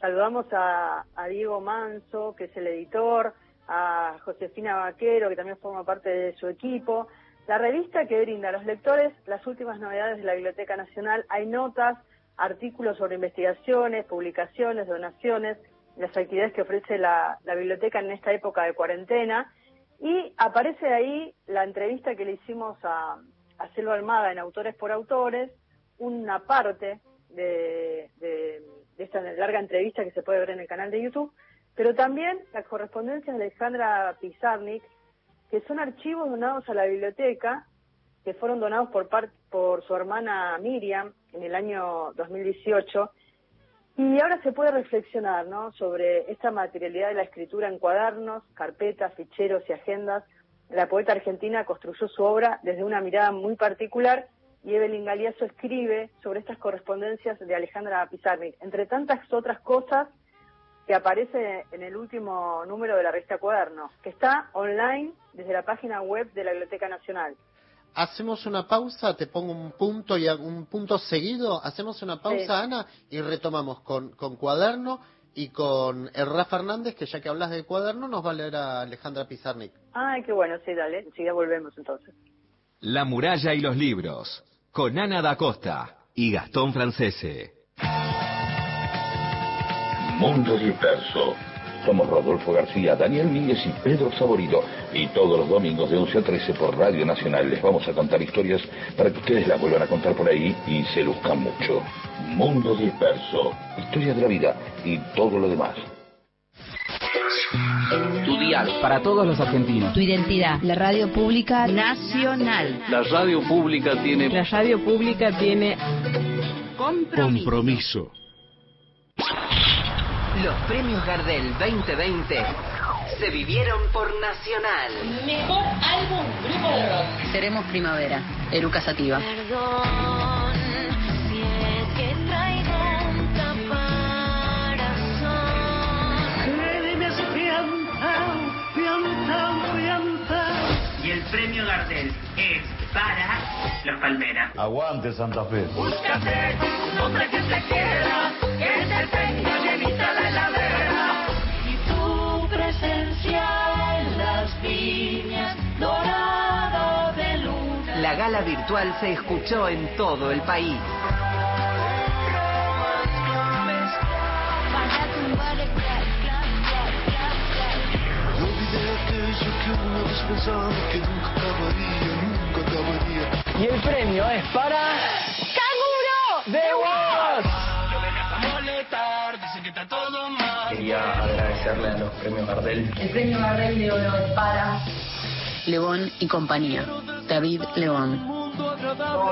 Speaker 3: Saludamos a, Diego Manso, que es el editor, a Josefina Vaquero, que también forma parte de su equipo. La revista que brinda a los lectores las últimas novedades de la Biblioteca Nacional. Hay notas, artículos sobre investigaciones, publicaciones, donaciones, las actividades que ofrece la, biblioteca en esta época de cuarentena. Y aparece ahí la entrevista que le hicimos a, a Selva Almada en Autores por Autores, una parte de, de, esta larga entrevista que se puede ver en el canal de YouTube, pero también las correspondencias de Alejandra Pizarnik, que son archivos donados a la biblioteca, que fueron donados por, par, por su hermana Miriam en el año 2018, y ahora se puede reflexionar ¿no? sobre esta materialidad de la escritura en cuadernos, carpetas, ficheros y agendas. La poeta argentina construyó su obra desde una mirada muy particular y Evelyn Galiazo escribe sobre estas correspondencias de Alejandra Pizarnik, entre tantas otras cosas que aparece en el último número de la revista Cuaderno, que está online desde la página web de la Biblioteca Nacional.
Speaker 2: Hacemos una pausa, te pongo un punto y un punto seguido, hacemos una pausa, sí. Ana, y retomamos con, con Cuaderno y con Erra Fernández, que ya que hablas de Cuaderno, nos va a leer a Alejandra Pizarnik.
Speaker 3: Ay, qué bueno, sí, dale, enseguida volvemos entonces.
Speaker 8: La muralla y los libros con Ana da Costa y Gastón Francese.
Speaker 9: Mundo Disperso. Somos Rodolfo García, Daniel Míguez y Pedro Saborido. Y todos los domingos de 11 a 13 por Radio Nacional les vamos a contar historias para que ustedes las vuelvan a contar por ahí y se luzcan mucho. Mundo Disperso. Historia de la vida y todo lo demás.
Speaker 10: Tu dial para todos los argentinos.
Speaker 11: Tu identidad. La radio pública nacional.
Speaker 10: La radio pública tiene.
Speaker 11: La radio pública tiene.
Speaker 8: Compromiso. Compromiso.
Speaker 12: Los premios Gardel 2020 se vivieron por Nacional.
Speaker 13: Mejor álbum grupo de rock.
Speaker 11: Seremos primavera. Eruca Sativa.
Speaker 14: Perdón
Speaker 15: premio Gardel es para Los Palmeras.
Speaker 16: Aguante Santa Fe.
Speaker 17: Búscate un hombre que te quiera, que te tenga llenita la heladera.
Speaker 14: Y tu presencia en las viñas dorada de luna.
Speaker 12: La gala virtual se escuchó en todo el país.
Speaker 16: acabaría.
Speaker 10: Y el premio es para...
Speaker 13: ¡Canguro!
Speaker 10: ¡De Voz!
Speaker 18: Quería agradecerle a los premios Gardel.
Speaker 11: El premio Gardel de oro es para... León y compañía. David León.
Speaker 16: No,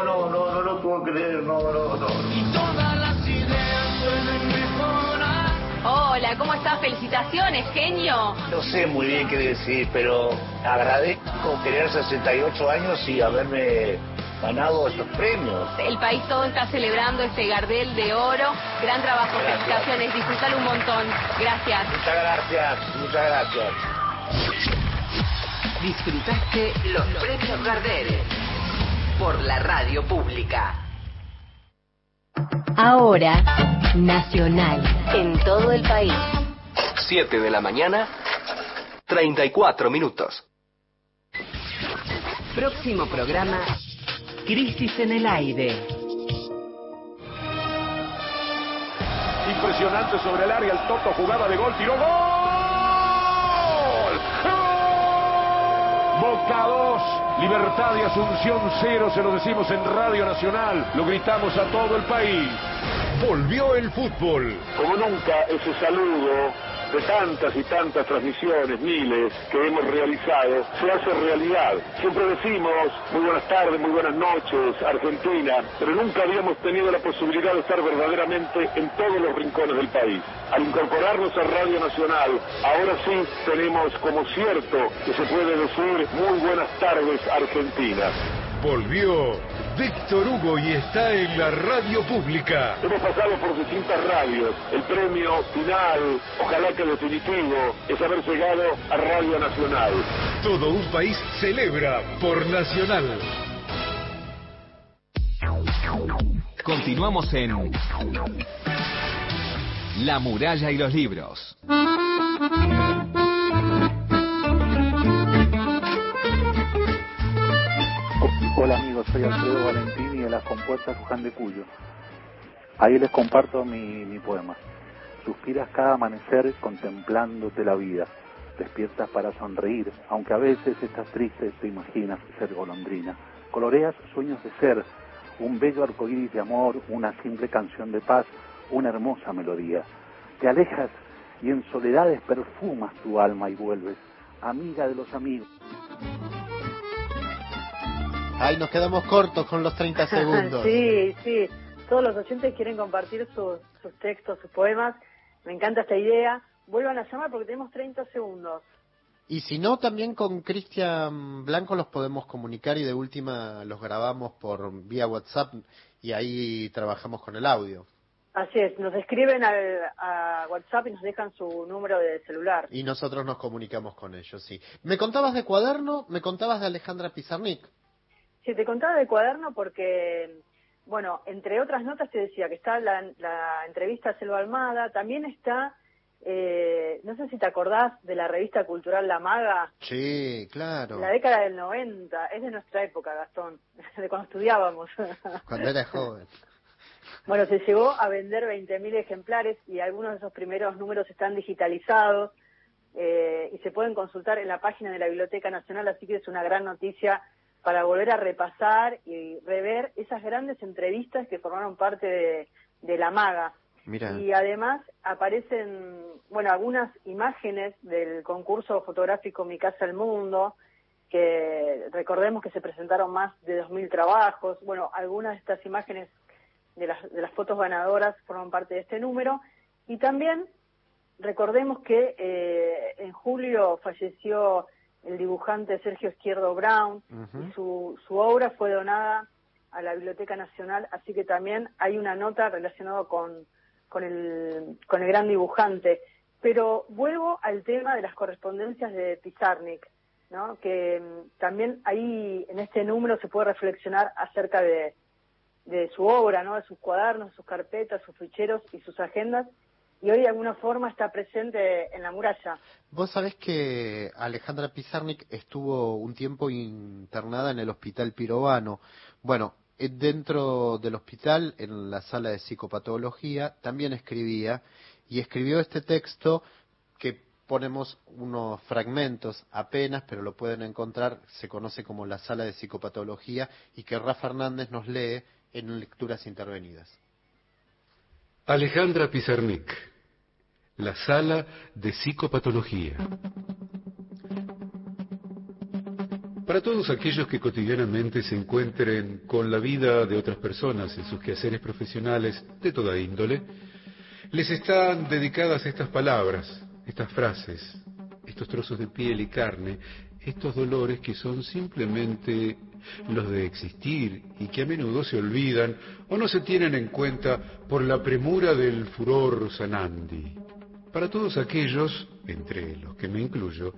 Speaker 16: no, no, no lo puedo creer, no, no, no.
Speaker 17: Y todas las ideas.
Speaker 19: Hola, ¿cómo estás? Felicitaciones, genio.
Speaker 16: No sé muy bien qué decir, pero agradezco tener 68 años y haberme ganado estos premios.
Speaker 19: El país todo está celebrando este Gardel de oro. Gran trabajo,
Speaker 16: Gracias.
Speaker 19: felicitaciones, disfrutalo un montón. Gracias.
Speaker 16: Muchas gracias, muchas gracias.
Speaker 12: Disfrutaste los premios Gardel por la radio pública.
Speaker 11: Ahora, Nacional. En todo el país.
Speaker 8: 7 de la mañana, 34 minutos.
Speaker 12: Próximo programa, Crisis en el aire.
Speaker 20: Impresionante sobre el área, el Toto jugaba de gol, tiró gol. Boca 2, Libertad y Asunción 0, se lo decimos en Radio Nacional, lo gritamos a todo el país.
Speaker 21: Volvió el fútbol.
Speaker 22: Como nunca, ese saludo de tantas y tantas transmisiones, miles, que hemos realizado, se hace realidad. Siempre decimos, muy buenas tardes, muy buenas noches, Argentina, pero nunca habíamos tenido la posibilidad de estar verdaderamente en todos los rincones del país. Al incorporarnos a Radio Nacional, ahora sí tenemos como cierto que se puede decir muy buenas tardes, Argentina.
Speaker 21: Volvió Víctor Hugo y está en la radio pública.
Speaker 22: Hemos pasado por distintas radios. El premio final, ojalá que definitivo, es haber llegado a Radio Nacional.
Speaker 21: Todo un país celebra por Nacional.
Speaker 8: Continuamos en La muralla y los libros.
Speaker 23: Hola soy Alfredo Valentini de las compuertas Luján de Cuyo. Ahí les comparto mi, mi poema. Suspiras cada amanecer contemplándote la vida. Despiertas para sonreír, aunque a veces estás triste, te imaginas ser golondrina. Coloreas sueños de ser, un bello arcoíris de amor, una simple canción de paz, una hermosa melodía. Te alejas y en soledades perfumas tu alma y vuelves, amiga de los amigos.
Speaker 2: Ay, nos quedamos cortos con los 30 segundos.
Speaker 3: sí, sí. Todos los oyentes quieren compartir sus, sus textos, sus poemas. Me encanta esta idea. Vuelvan a llamar porque tenemos 30 segundos.
Speaker 2: Y si no, también con Cristian Blanco los podemos comunicar y de última los grabamos por vía WhatsApp y ahí trabajamos con el audio.
Speaker 3: Así es, nos escriben al, a WhatsApp y nos dejan su número de celular.
Speaker 2: Y nosotros nos comunicamos con ellos, sí. Me contabas de cuaderno, me contabas de Alejandra Pizarnik.
Speaker 3: Sí, te contaba de cuaderno porque, bueno, entre otras notas te decía que está la, la entrevista a Selva Almada, también está, eh, no sé si te acordás de la revista cultural La Maga.
Speaker 2: Sí, claro.
Speaker 3: La década del 90, es de nuestra época, Gastón, de cuando estudiábamos.
Speaker 2: Cuando era joven.
Speaker 3: Bueno, se llegó a vender 20.000 ejemplares y algunos de esos primeros números están digitalizados eh, y se pueden consultar en la página de la Biblioteca Nacional, así que es una gran noticia para volver a repasar y rever esas grandes entrevistas que formaron parte de, de la maga.
Speaker 2: Mira.
Speaker 3: Y además aparecen, bueno, algunas imágenes del concurso fotográfico Mi Casa al Mundo, que recordemos que se presentaron más de 2.000 trabajos. Bueno, algunas de estas imágenes de las, de las fotos ganadoras forman parte de este número. Y también recordemos que eh, en julio falleció el dibujante Sergio Izquierdo Brown y su, su obra fue donada a la Biblioteca Nacional, así que también hay una nota relacionada con, con, el, con el gran dibujante. Pero vuelvo al tema de las correspondencias de Pizarnik, ¿no? que mm, también ahí en este número se puede reflexionar acerca de, de su obra, ¿no? de sus cuadernos, sus carpetas, sus ficheros y sus agendas, y hoy de alguna forma está presente en la muralla.
Speaker 2: Vos sabés que Alejandra Pizarnik estuvo un tiempo internada en el Hospital Pirovano. Bueno, eh, dentro del hospital, en la sala de psicopatología, también escribía y escribió este texto que ponemos unos fragmentos apenas, pero lo pueden encontrar, se conoce como la sala de psicopatología y que Rafa Hernández nos lee en lecturas intervenidas.
Speaker 21: Alejandra Pizarnik, la sala de psicopatología. Para todos aquellos que cotidianamente se encuentren con la vida de otras personas en sus quehaceres profesionales de toda índole, les están dedicadas estas palabras, estas frases, estos trozos de piel y carne, estos dolores que son simplemente los de existir y que a menudo se olvidan o no se tienen en cuenta por la premura del furor sanandi. Para todos aquellos, entre los que me incluyo,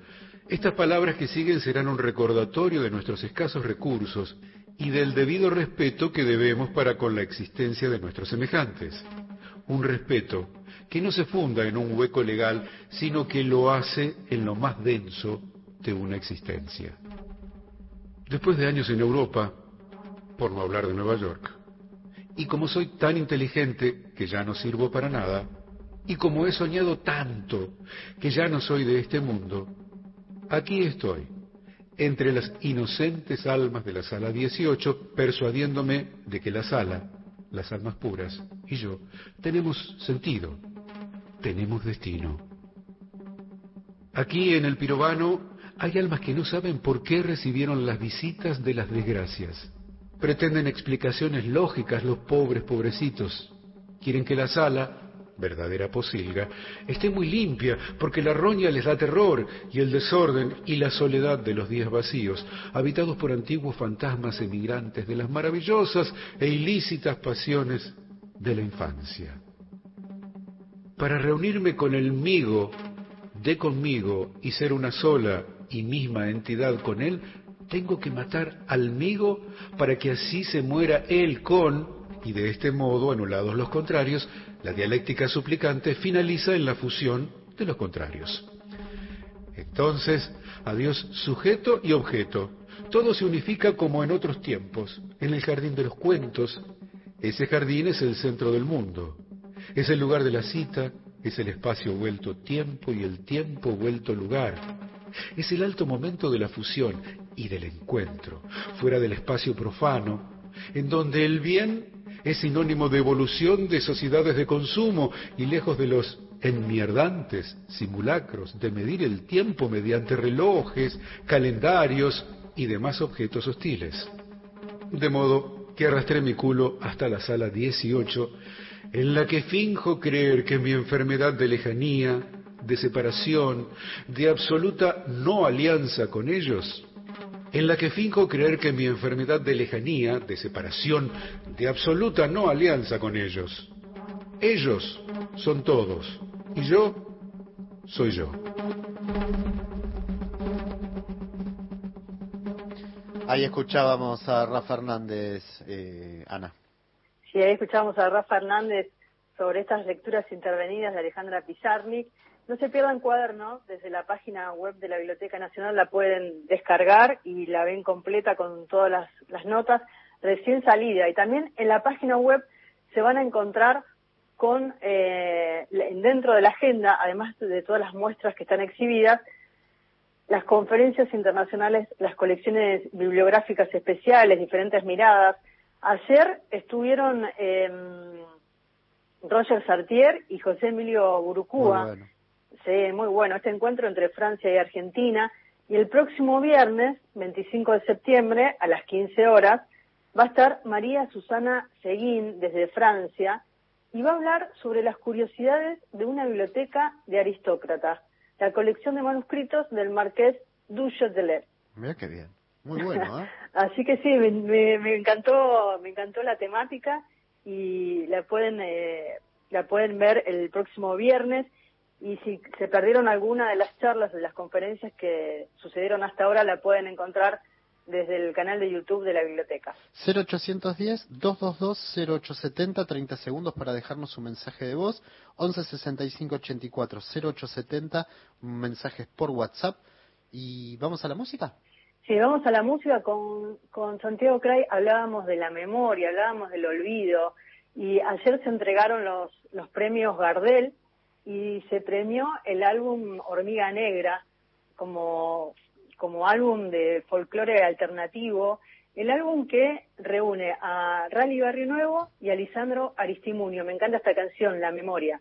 Speaker 21: estas palabras que siguen serán un recordatorio de nuestros escasos recursos y del debido respeto que debemos para con la existencia de nuestros semejantes. Un respeto que no se funda en un hueco legal, sino que lo hace en lo más denso de una existencia. Después de años en Europa, por no hablar de Nueva York, y como soy tan inteligente que ya no sirvo para nada, y como he soñado tanto que ya no soy de este mundo, aquí estoy, entre las inocentes almas de la sala 18, persuadiéndome de que la sala, las almas puras, y yo tenemos sentido, tenemos destino. Aquí en el pirobano hay almas que no saben por qué recibieron las visitas de las desgracias. Pretenden explicaciones lógicas los pobres pobrecitos. Quieren que la sala, verdadera posilga, esté muy limpia, porque la roña les da terror, y el desorden y la soledad de los días vacíos, habitados por antiguos fantasmas emigrantes de las maravillosas e ilícitas pasiones de la infancia. Para reunirme con el migo de conmigo y ser una sola y misma entidad con él, tengo que matar al migo para que así se muera él con, y de este modo, anulados los contrarios, la dialéctica suplicante finaliza en la fusión de los contrarios. Entonces, adiós sujeto y objeto. Todo se unifica como en otros tiempos, en el jardín de los cuentos. Ese jardín es el centro del mundo. Es el lugar de la cita, es el espacio vuelto tiempo y el tiempo vuelto lugar. Es el alto momento de la fusión y del encuentro, fuera del espacio profano, en donde el bien es sinónimo de evolución de sociedades de consumo y lejos de los enmierdantes simulacros de medir el tiempo mediante relojes, calendarios y demás objetos hostiles. De modo que arrastré mi culo hasta la sala 18, en la que finjo creer que mi enfermedad de lejanía, de separación, de absoluta no alianza con ellos, en la que finjo creer que mi enfermedad de lejanía, de separación, de absoluta no alianza con ellos. Ellos son todos y yo soy yo.
Speaker 2: Ahí escuchábamos a Rafa Hernández, eh, Ana.
Speaker 3: Sí, ahí escuchábamos a Rafa Hernández sobre estas lecturas intervenidas de Alejandra Pizarnik. No se pierdan cuadernos, desde la página web de la Biblioteca Nacional la pueden descargar y la ven completa con todas las, las notas recién salida. Y también en la página web se van a encontrar con, eh, dentro de la agenda, además de todas las muestras que están exhibidas, las conferencias internacionales, las colecciones bibliográficas especiales, diferentes miradas. Ayer estuvieron eh, Roger Sartier y José Emilio Burucúa. Sí, muy bueno. Este encuentro entre Francia y Argentina. Y el próximo viernes, 25 de septiembre, a las 15 horas, va a estar María Susana Seguín desde Francia y va a hablar sobre las curiosidades de una biblioteca de aristócratas, la colección de manuscritos del marqués Duchatelet.
Speaker 2: Mira qué bien. Muy bueno, ¿eh?
Speaker 3: Así que sí, me, me, me encantó, me encantó la temática y la pueden, eh, la pueden ver el próximo viernes. Y si se perdieron alguna de las charlas, de las conferencias que sucedieron hasta ahora, la pueden encontrar desde el canal de YouTube de la biblioteca.
Speaker 2: 0810-222-0870, 30 segundos para dejarnos su mensaje de voz. 1165-84-0870, mensajes por WhatsApp. Y vamos a la música.
Speaker 3: Sí, vamos a la música. Con, con Santiago Cray hablábamos de la memoria, hablábamos del olvido. Y ayer se entregaron los, los premios Gardel y se premió el álbum Hormiga Negra como, como álbum de folclore alternativo. El álbum que reúne a Rally Barrio Nuevo y a Lisandro Aristimunio. Me encanta esta canción, La Memoria.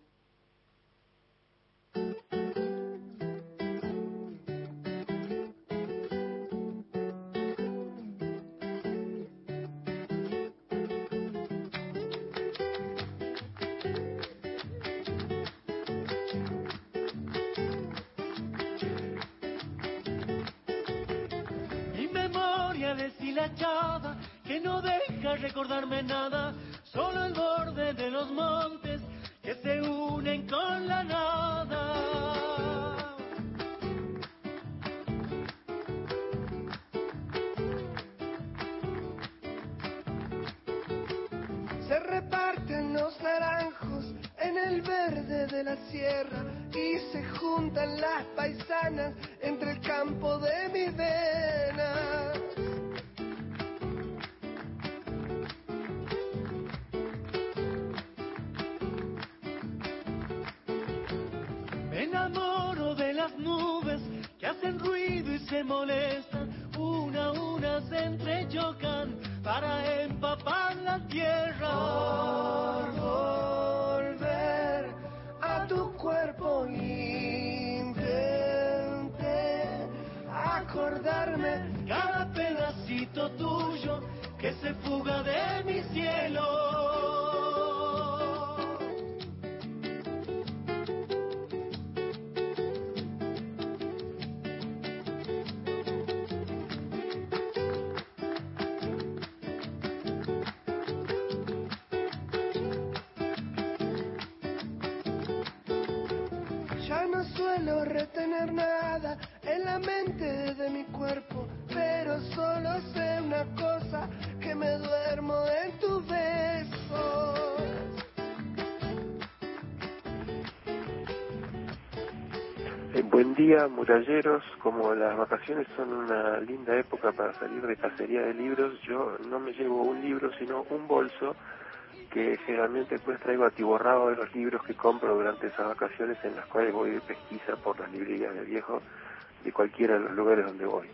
Speaker 17: No deja recordarme nada, solo el borde de los montes que se unen con la nada.
Speaker 24: Se reparten los naranjos en el verde de la sierra y se juntan las paisanas entre el campo de mis venas.
Speaker 17: Nubes que hacen ruido y se molestan una a una se entrechocan para empapar la tierra.
Speaker 24: Por volver a tu cuerpo intenté acordarme suelo retener nada en la mente de mi cuerpo, pero solo sé una cosa, que me duermo en tu beso.
Speaker 25: Eh, buen día, muralleros. Como las vacaciones son una linda época para salir de cacería de libros, yo no me llevo un libro, sino un bolso que generalmente después traigo atiborrado de los libros que compro durante esas vacaciones en las cuales voy de pesquisa por las librerías de viejo de cualquiera de los lugares donde voy.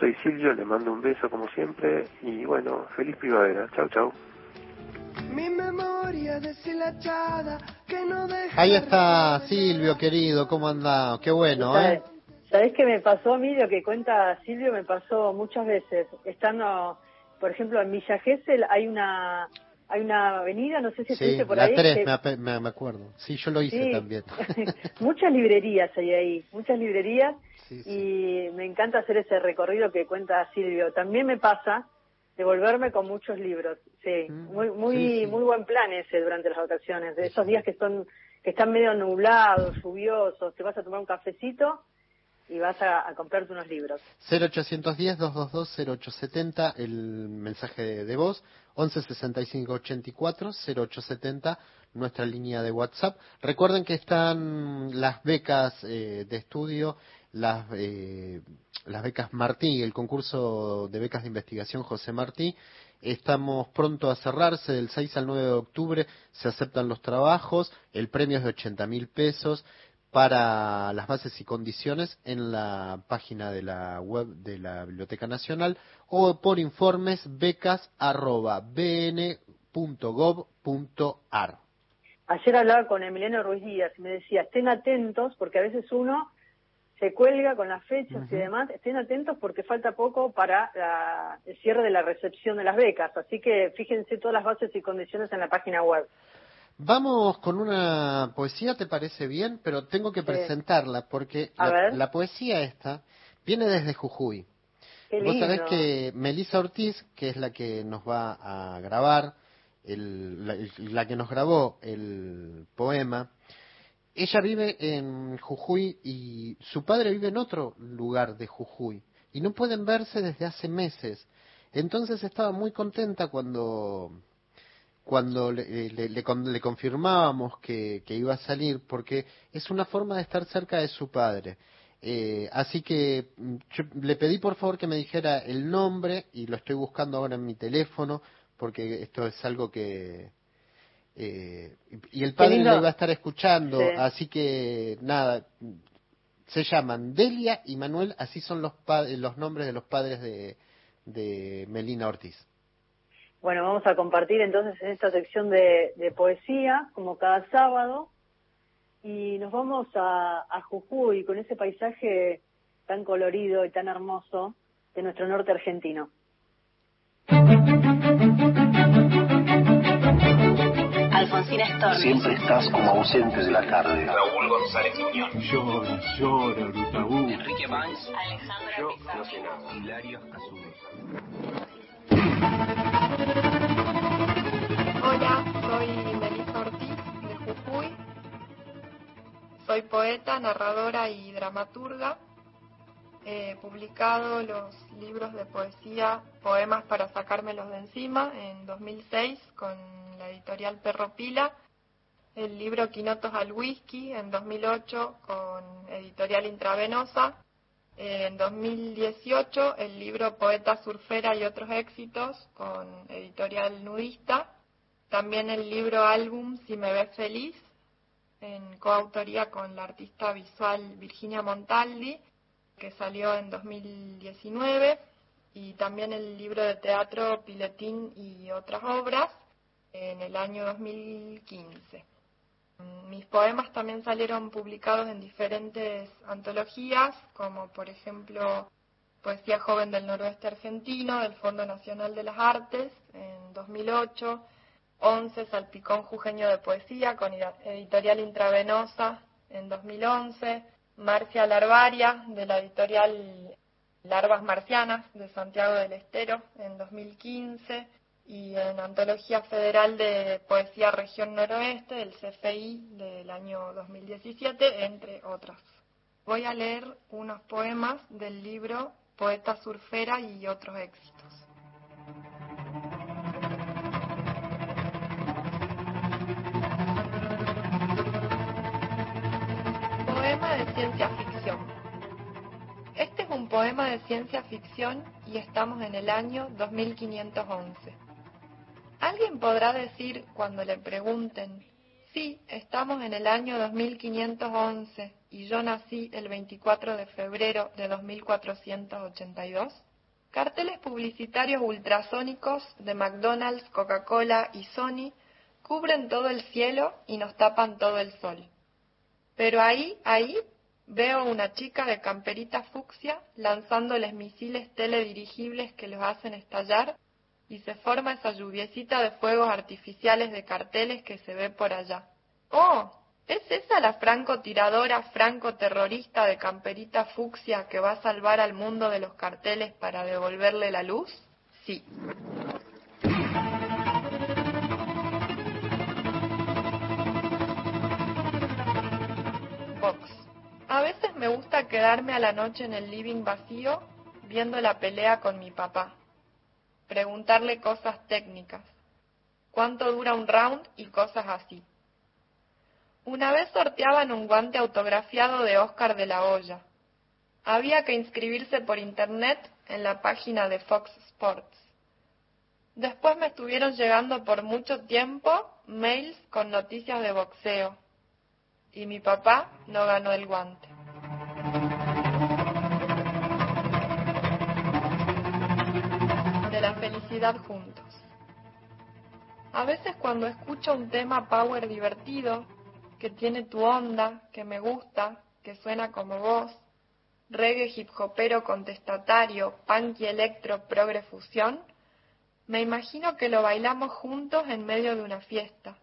Speaker 25: Soy Silvio, le mando un beso como siempre y bueno, feliz primavera. Chau, chau.
Speaker 24: Mi memoria deshilachada que no deja.
Speaker 2: Ahí está Silvio, querido, ¿cómo anda? Qué bueno, ¿eh?
Speaker 3: ¿Sabés qué me pasó a mí? Lo que cuenta Silvio me pasó muchas veces. Estando, por ejemplo, en Villa Gesell hay una hay una avenida, no sé si se
Speaker 2: Sí,
Speaker 3: por
Speaker 2: la
Speaker 3: ahí.
Speaker 2: 3,
Speaker 3: que-
Speaker 2: me, acuerdo. Sí, yo lo hice
Speaker 3: Sí.
Speaker 2: también.
Speaker 3: muchas librerías hay ahí, muchas librerías y me encanta hacer ese recorrido que cuenta Silvio. También me pasa de volverme con muchos libros, sí, muy muy
Speaker 2: Mm, sí, sí.
Speaker 3: muy buen plan ese durante las vacaciones, de esos días que son que están medio nublados, lluviosos, te vas a tomar un cafecito y vas a, comprarte unos libros.
Speaker 2: 0810-222-0870, el mensaje de, de voz, 116584-0870, nuestra línea de WhatsApp. Recuerden que están las becas eh, de estudio, las, eh, las becas Martí, el concurso de becas de investigación José Martí. Estamos pronto a cerrarse, del 6 al 9 de octubre se aceptan los trabajos, el premio es de 80 mil pesos para las bases y condiciones en la página de la web de la Biblioteca Nacional o por informes becas arroba bn.gov.ar.
Speaker 3: Ayer hablaba con Emiliano Ruiz Díaz y me decía, estén atentos porque a veces uno se cuelga con las fechas y demás, estén atentos porque falta poco para la- el cierre de la recepción de las becas, así que fíjense todas las bases y condiciones en la página web.
Speaker 2: Vamos con una poesía, ¿te parece bien? Pero tengo que presentarla porque la, poesía esta viene desde Jujuy.
Speaker 3: Qué
Speaker 2: Vos sabés que Melissa Ortiz, que es la que nos va a grabar, el- la, la que nos grabó el poema, ella vive en Jujuy y su padre vive en otro lugar de Jujuy y no pueden verse desde hace meses. Entonces estaba muy contenta cuando cuando le, eh, le- le con- le confirmábamos que, que iba a salir, porque es una forma de estar cerca de su padre. Eh, así que mm, yo le pedí por favor que me dijera el nombre y lo estoy buscando ahora en mi teléfono, porque esto es algo que... eh, y el padre lo iba a estar escuchando,
Speaker 3: Sí.
Speaker 2: así que nada, se llaman Delia y Manuel, así son los, pa- los nombres de los padres de, de Melina Ortiz.
Speaker 3: Bueno, vamos a compartir entonces en esta sección de, de poesía, como cada sábado, y nos vamos a, a Jujuy con ese paisaje tan colorido y tan hermoso de nuestro norte argentino.
Speaker 11: Alfonsina Storni.
Speaker 16: Siempre estás como ausente de la tarde.
Speaker 10: Raúl González Muñoz.
Speaker 21: Llora, llora, Brutaú.
Speaker 10: Enrique Banks.
Speaker 11: Alejandra Pizarro.
Speaker 10: Hilario Casules.
Speaker 26: Hola, soy Melissa Ortiz de Jujuy. Soy poeta, narradora y dramaturga. He publicado los libros de poesía Poemas para sacármelos de encima en 2006 con la editorial Perro Pila. El libro Quinotos al Whisky en 2008 con editorial Intravenosa. En 2018 el libro Poeta Surfera y otros éxitos con editorial Nudista. También el libro álbum Si me ves feliz en coautoría con la artista visual Virginia Montaldi. que salió en 2019, y también el libro de teatro Piletín y otras obras en el año 2015. Mis poemas también salieron publicados en diferentes antologías, como por ejemplo Poesía Joven del Noroeste Argentino, del Fondo Nacional de las Artes, en 2008, 11 Salpicón Jujeño de Poesía, con editorial Intravenosa, en 2011, Marcia Larvaria, de la editorial Larvas Marcianas, de Santiago del Estero, en 2015, y en Antología Federal de Poesía Región Noroeste del CFI del año 2017, entre otras. Voy a leer unos poemas del libro Poeta Surfera y otros éxitos. Poema de ciencia ficción. Este es un poema de ciencia ficción y estamos en el año 2511. Alguien podrá decir cuando le pregunten, sí, estamos en el año 2511 y yo nací el 24 de febrero de 2482. Carteles publicitarios ultrasónicos de McDonald's, Coca-Cola y Sony cubren todo el cielo y nos tapan todo el sol. Pero ahí, ahí, veo una chica de camperita fucsia lanzándoles misiles teledirigibles que los hacen estallar y se forma esa lluviecita de fuegos artificiales de carteles que se ve por allá. ¡Oh! ¿Es esa la francotiradora franco-terrorista de camperita fucsia que va a salvar al mundo de los carteles para devolverle la luz? Sí. Vox. A veces me gusta quedarme a la noche en el living vacío viendo la pelea con mi papá preguntarle cosas técnicas, cuánto dura un round y cosas así. Una vez sorteaban un guante autografiado de Oscar de la Hoya. Había que inscribirse por internet en la página de Fox Sports. Después me estuvieron llegando por mucho tiempo mails con noticias de boxeo. Y mi papá no ganó el guante. Felicidad juntos. A veces cuando escucho un tema power divertido, que tiene tu onda, que me gusta, que suena como voz, reggae hip hopero contestatario, punk y electro progre fusión, me imagino que lo bailamos juntos en medio de una fiesta.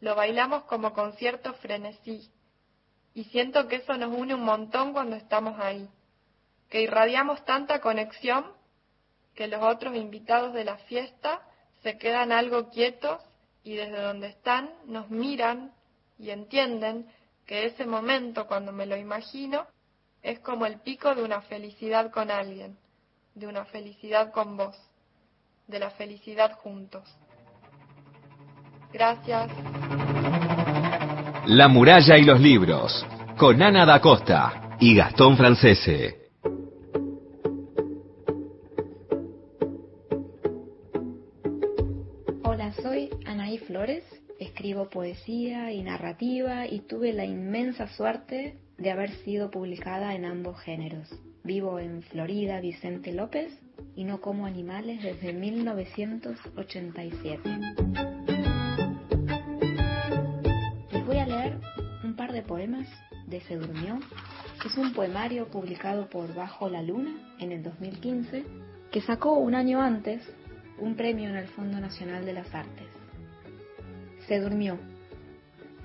Speaker 26: Lo bailamos como concierto frenesí. Y siento que eso nos une un montón cuando estamos ahí. Que irradiamos tanta conexión que los otros invitados de la fiesta se quedan algo quietos y desde donde están nos miran y entienden que ese momento, cuando me lo imagino, es como el pico de una felicidad con alguien, de una felicidad con vos, de la felicidad juntos. Gracias.
Speaker 8: La muralla y los libros, con Ana da Costa y Gastón Francese.
Speaker 27: Escribo poesía y narrativa y tuve la inmensa suerte de haber sido publicada en ambos géneros. Vivo en Florida, Vicente López, y no como animales desde 1987. Les voy a leer un par de poemas de Se Durmió. Es un poemario publicado por Bajo la Luna en el 2015 que sacó un año antes un premio en el Fondo Nacional de las Artes. Se durmió.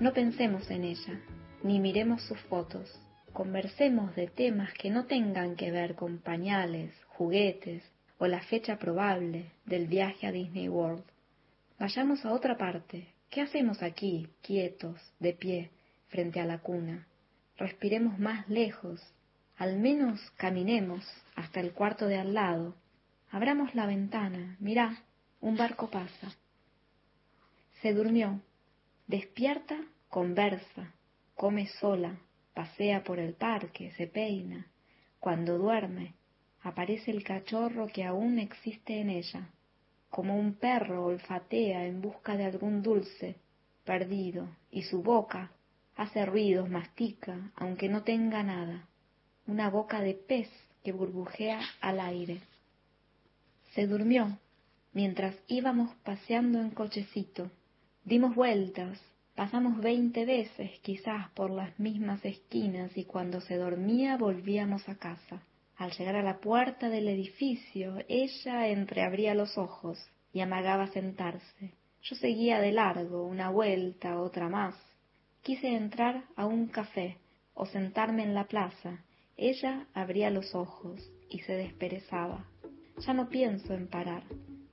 Speaker 27: No pensemos en ella, ni miremos sus fotos. Conversemos de temas que no tengan que ver con pañales, juguetes o la fecha probable del viaje a Disney World. Vayamos a otra parte. ¿Qué hacemos aquí, quietos, de pie, frente a la cuna? Respiremos más lejos. Al menos caminemos hasta el cuarto de al lado. Abramos la ventana. Mirá, un barco pasa. Se durmió. Despierta, conversa, come sola, pasea por el parque, se peina. Cuando duerme, aparece el cachorro que aún existe en ella. Como un perro olfatea en busca de algún dulce, perdido, y su boca hace ruidos, mastica, aunque no tenga nada. una boca de pez que burbujea al aire. Se durmió mientras íbamos paseando en cochecito. Dimos vueltas, pasamos veinte veces quizás por las mismas esquinas y cuando se dormía volvíamos a casa. Al llegar a la puerta del edificio, ella entreabría los ojos y amagaba sentarse. Yo seguía de largo, una vuelta, otra más. Quise entrar a un café o sentarme en la plaza. Ella abría los ojos y se desperezaba. Ya no pienso en parar.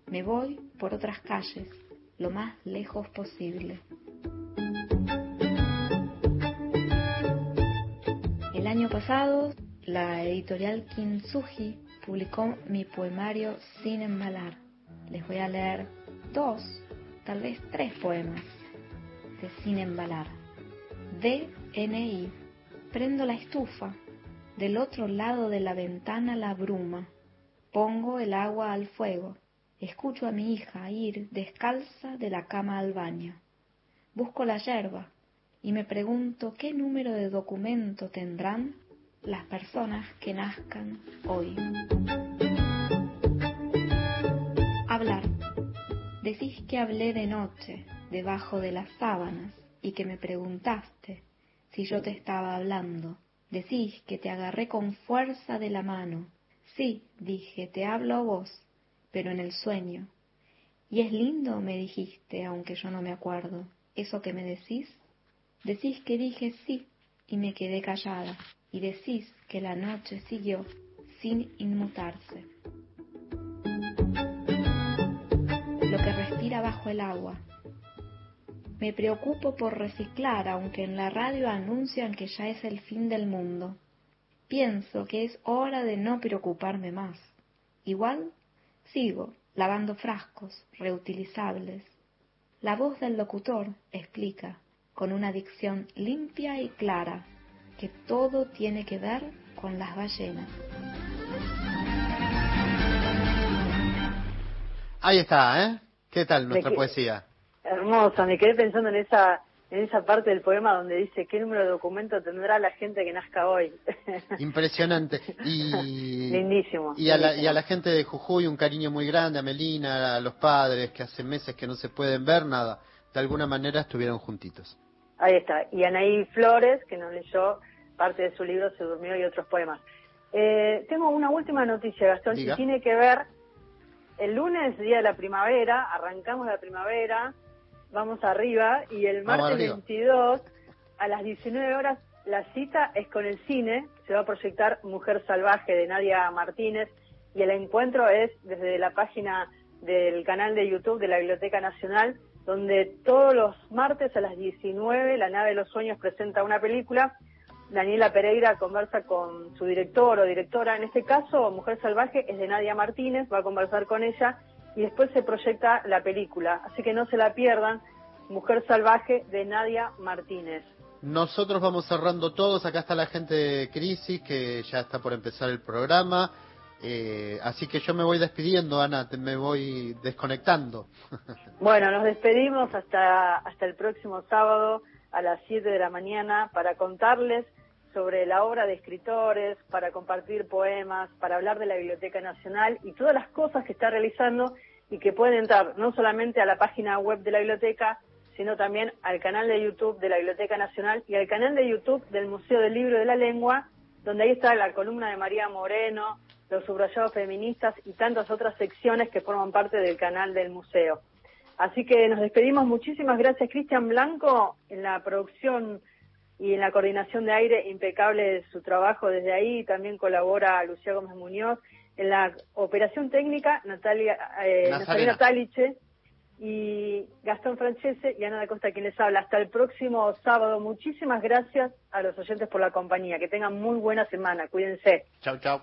Speaker 27: Me voy por otras calles, lo más lejos posible. El año pasado, la editorial Kintsugi publicó mi poemario Sin embalar. Les voy a leer dos, tal vez tres poemas de Sin embalar. DNI. Prendo la estufa. Del otro lado de la ventana la bruma. Pongo el agua al fuego. Escucho a mi hija ir descalza de la cama al baño. Busco la yerba y me pregunto qué número de documento tendrán las personas que nazcan hoy. Hablar. Decís que hablé de noche, debajo de las sábanas, y que me preguntaste si yo te estaba hablando. Decís que te agarré con fuerza de la mano. Sí, dije, te hablo a vos, pero en el sueño. Y es lindo, me dijiste, aunque yo no me acuerdo. ¿Eso que me decís? Decís que dije sí y me quedé callada. Y decís que la noche siguió sin inmutarse. Lo que respira bajo el agua. Me preocupo por reciclar, aunque en la radio anuncian que ya es el fin del mundo. Pienso que es hora de no preocuparme más. Igual sigo lavando frascos reutilizables. La voz del locutor explica, con una dicción limpia y clara, que todo tiene que ver con las ballenas.
Speaker 2: Ahí está, ¿eh? ¿Qué tal nuestra
Speaker 3: que-
Speaker 2: poesía?
Speaker 3: Hermosa, me quedé pensando en esa en esa parte del poema donde dice qué número de documento tendrá la gente que nazca hoy.
Speaker 2: Impresionante. Y,
Speaker 3: Lindísimo.
Speaker 2: y, a la, y a la gente de Jujuy un cariño muy grande, a Melina, a los padres que hace meses que no se pueden ver, nada. De alguna manera estuvieron juntitos.
Speaker 3: Ahí está. Y Anaí Flores, que nos leyó parte de su libro Se durmió y otros poemas. Eh, tengo una última noticia, Gastón,
Speaker 2: Diga.
Speaker 3: y tiene que ver el lunes, día de la primavera, arrancamos la primavera, vamos arriba, y el martes
Speaker 2: arriba.
Speaker 3: 22, a las 19 horas, la cita es con el cine, se va a proyectar Mujer Salvaje de Nadia Martínez, y el encuentro es desde la página del canal de YouTube de la Biblioteca Nacional, donde todos los martes a las 19 La nave de los sueños presenta una película. Daniela Pereira conversa con su director o directora, en este caso Mujer Salvaje es de Nadia Martínez, va a conversar con ella y después se proyecta la película. Así que no se la pierdan, Mujer Salvaje de Nadia Martínez.
Speaker 2: Nosotros vamos cerrando todos. Acá está la gente de Crisis que ya está por empezar el programa. Eh, así que yo me voy despidiendo, Ana, te- me voy desconectando.
Speaker 3: Bueno, nos despedimos hasta, hasta el próximo sábado a las 7 de la mañana para contarles sobre la obra de escritores, para compartir poemas, para hablar de la Biblioteca Nacional y todas las cosas que está realizando y que pueden entrar no solamente a la página web de la biblioteca, sino también al canal de YouTube de la Biblioteca Nacional y al canal de YouTube del Museo del Libro de la Lengua, donde ahí está la columna de María Moreno, los subrayados feministas y tantas otras secciones que forman parte del canal del museo. Así que nos despedimos. Muchísimas gracias, Cristian Blanco, en la producción y en la coordinación de aire, impecable su trabajo desde ahí. También colabora Lucía Gómez Muñoz. En la operación técnica, Natalia, eh, Nazarena. Taliche y Gastón Francese y Ana da Costa quien les habla. Hasta el próximo sábado. Muchísimas gracias a los oyentes por la compañía. Que tengan muy buena semana. Cuídense.
Speaker 2: Chau, chau.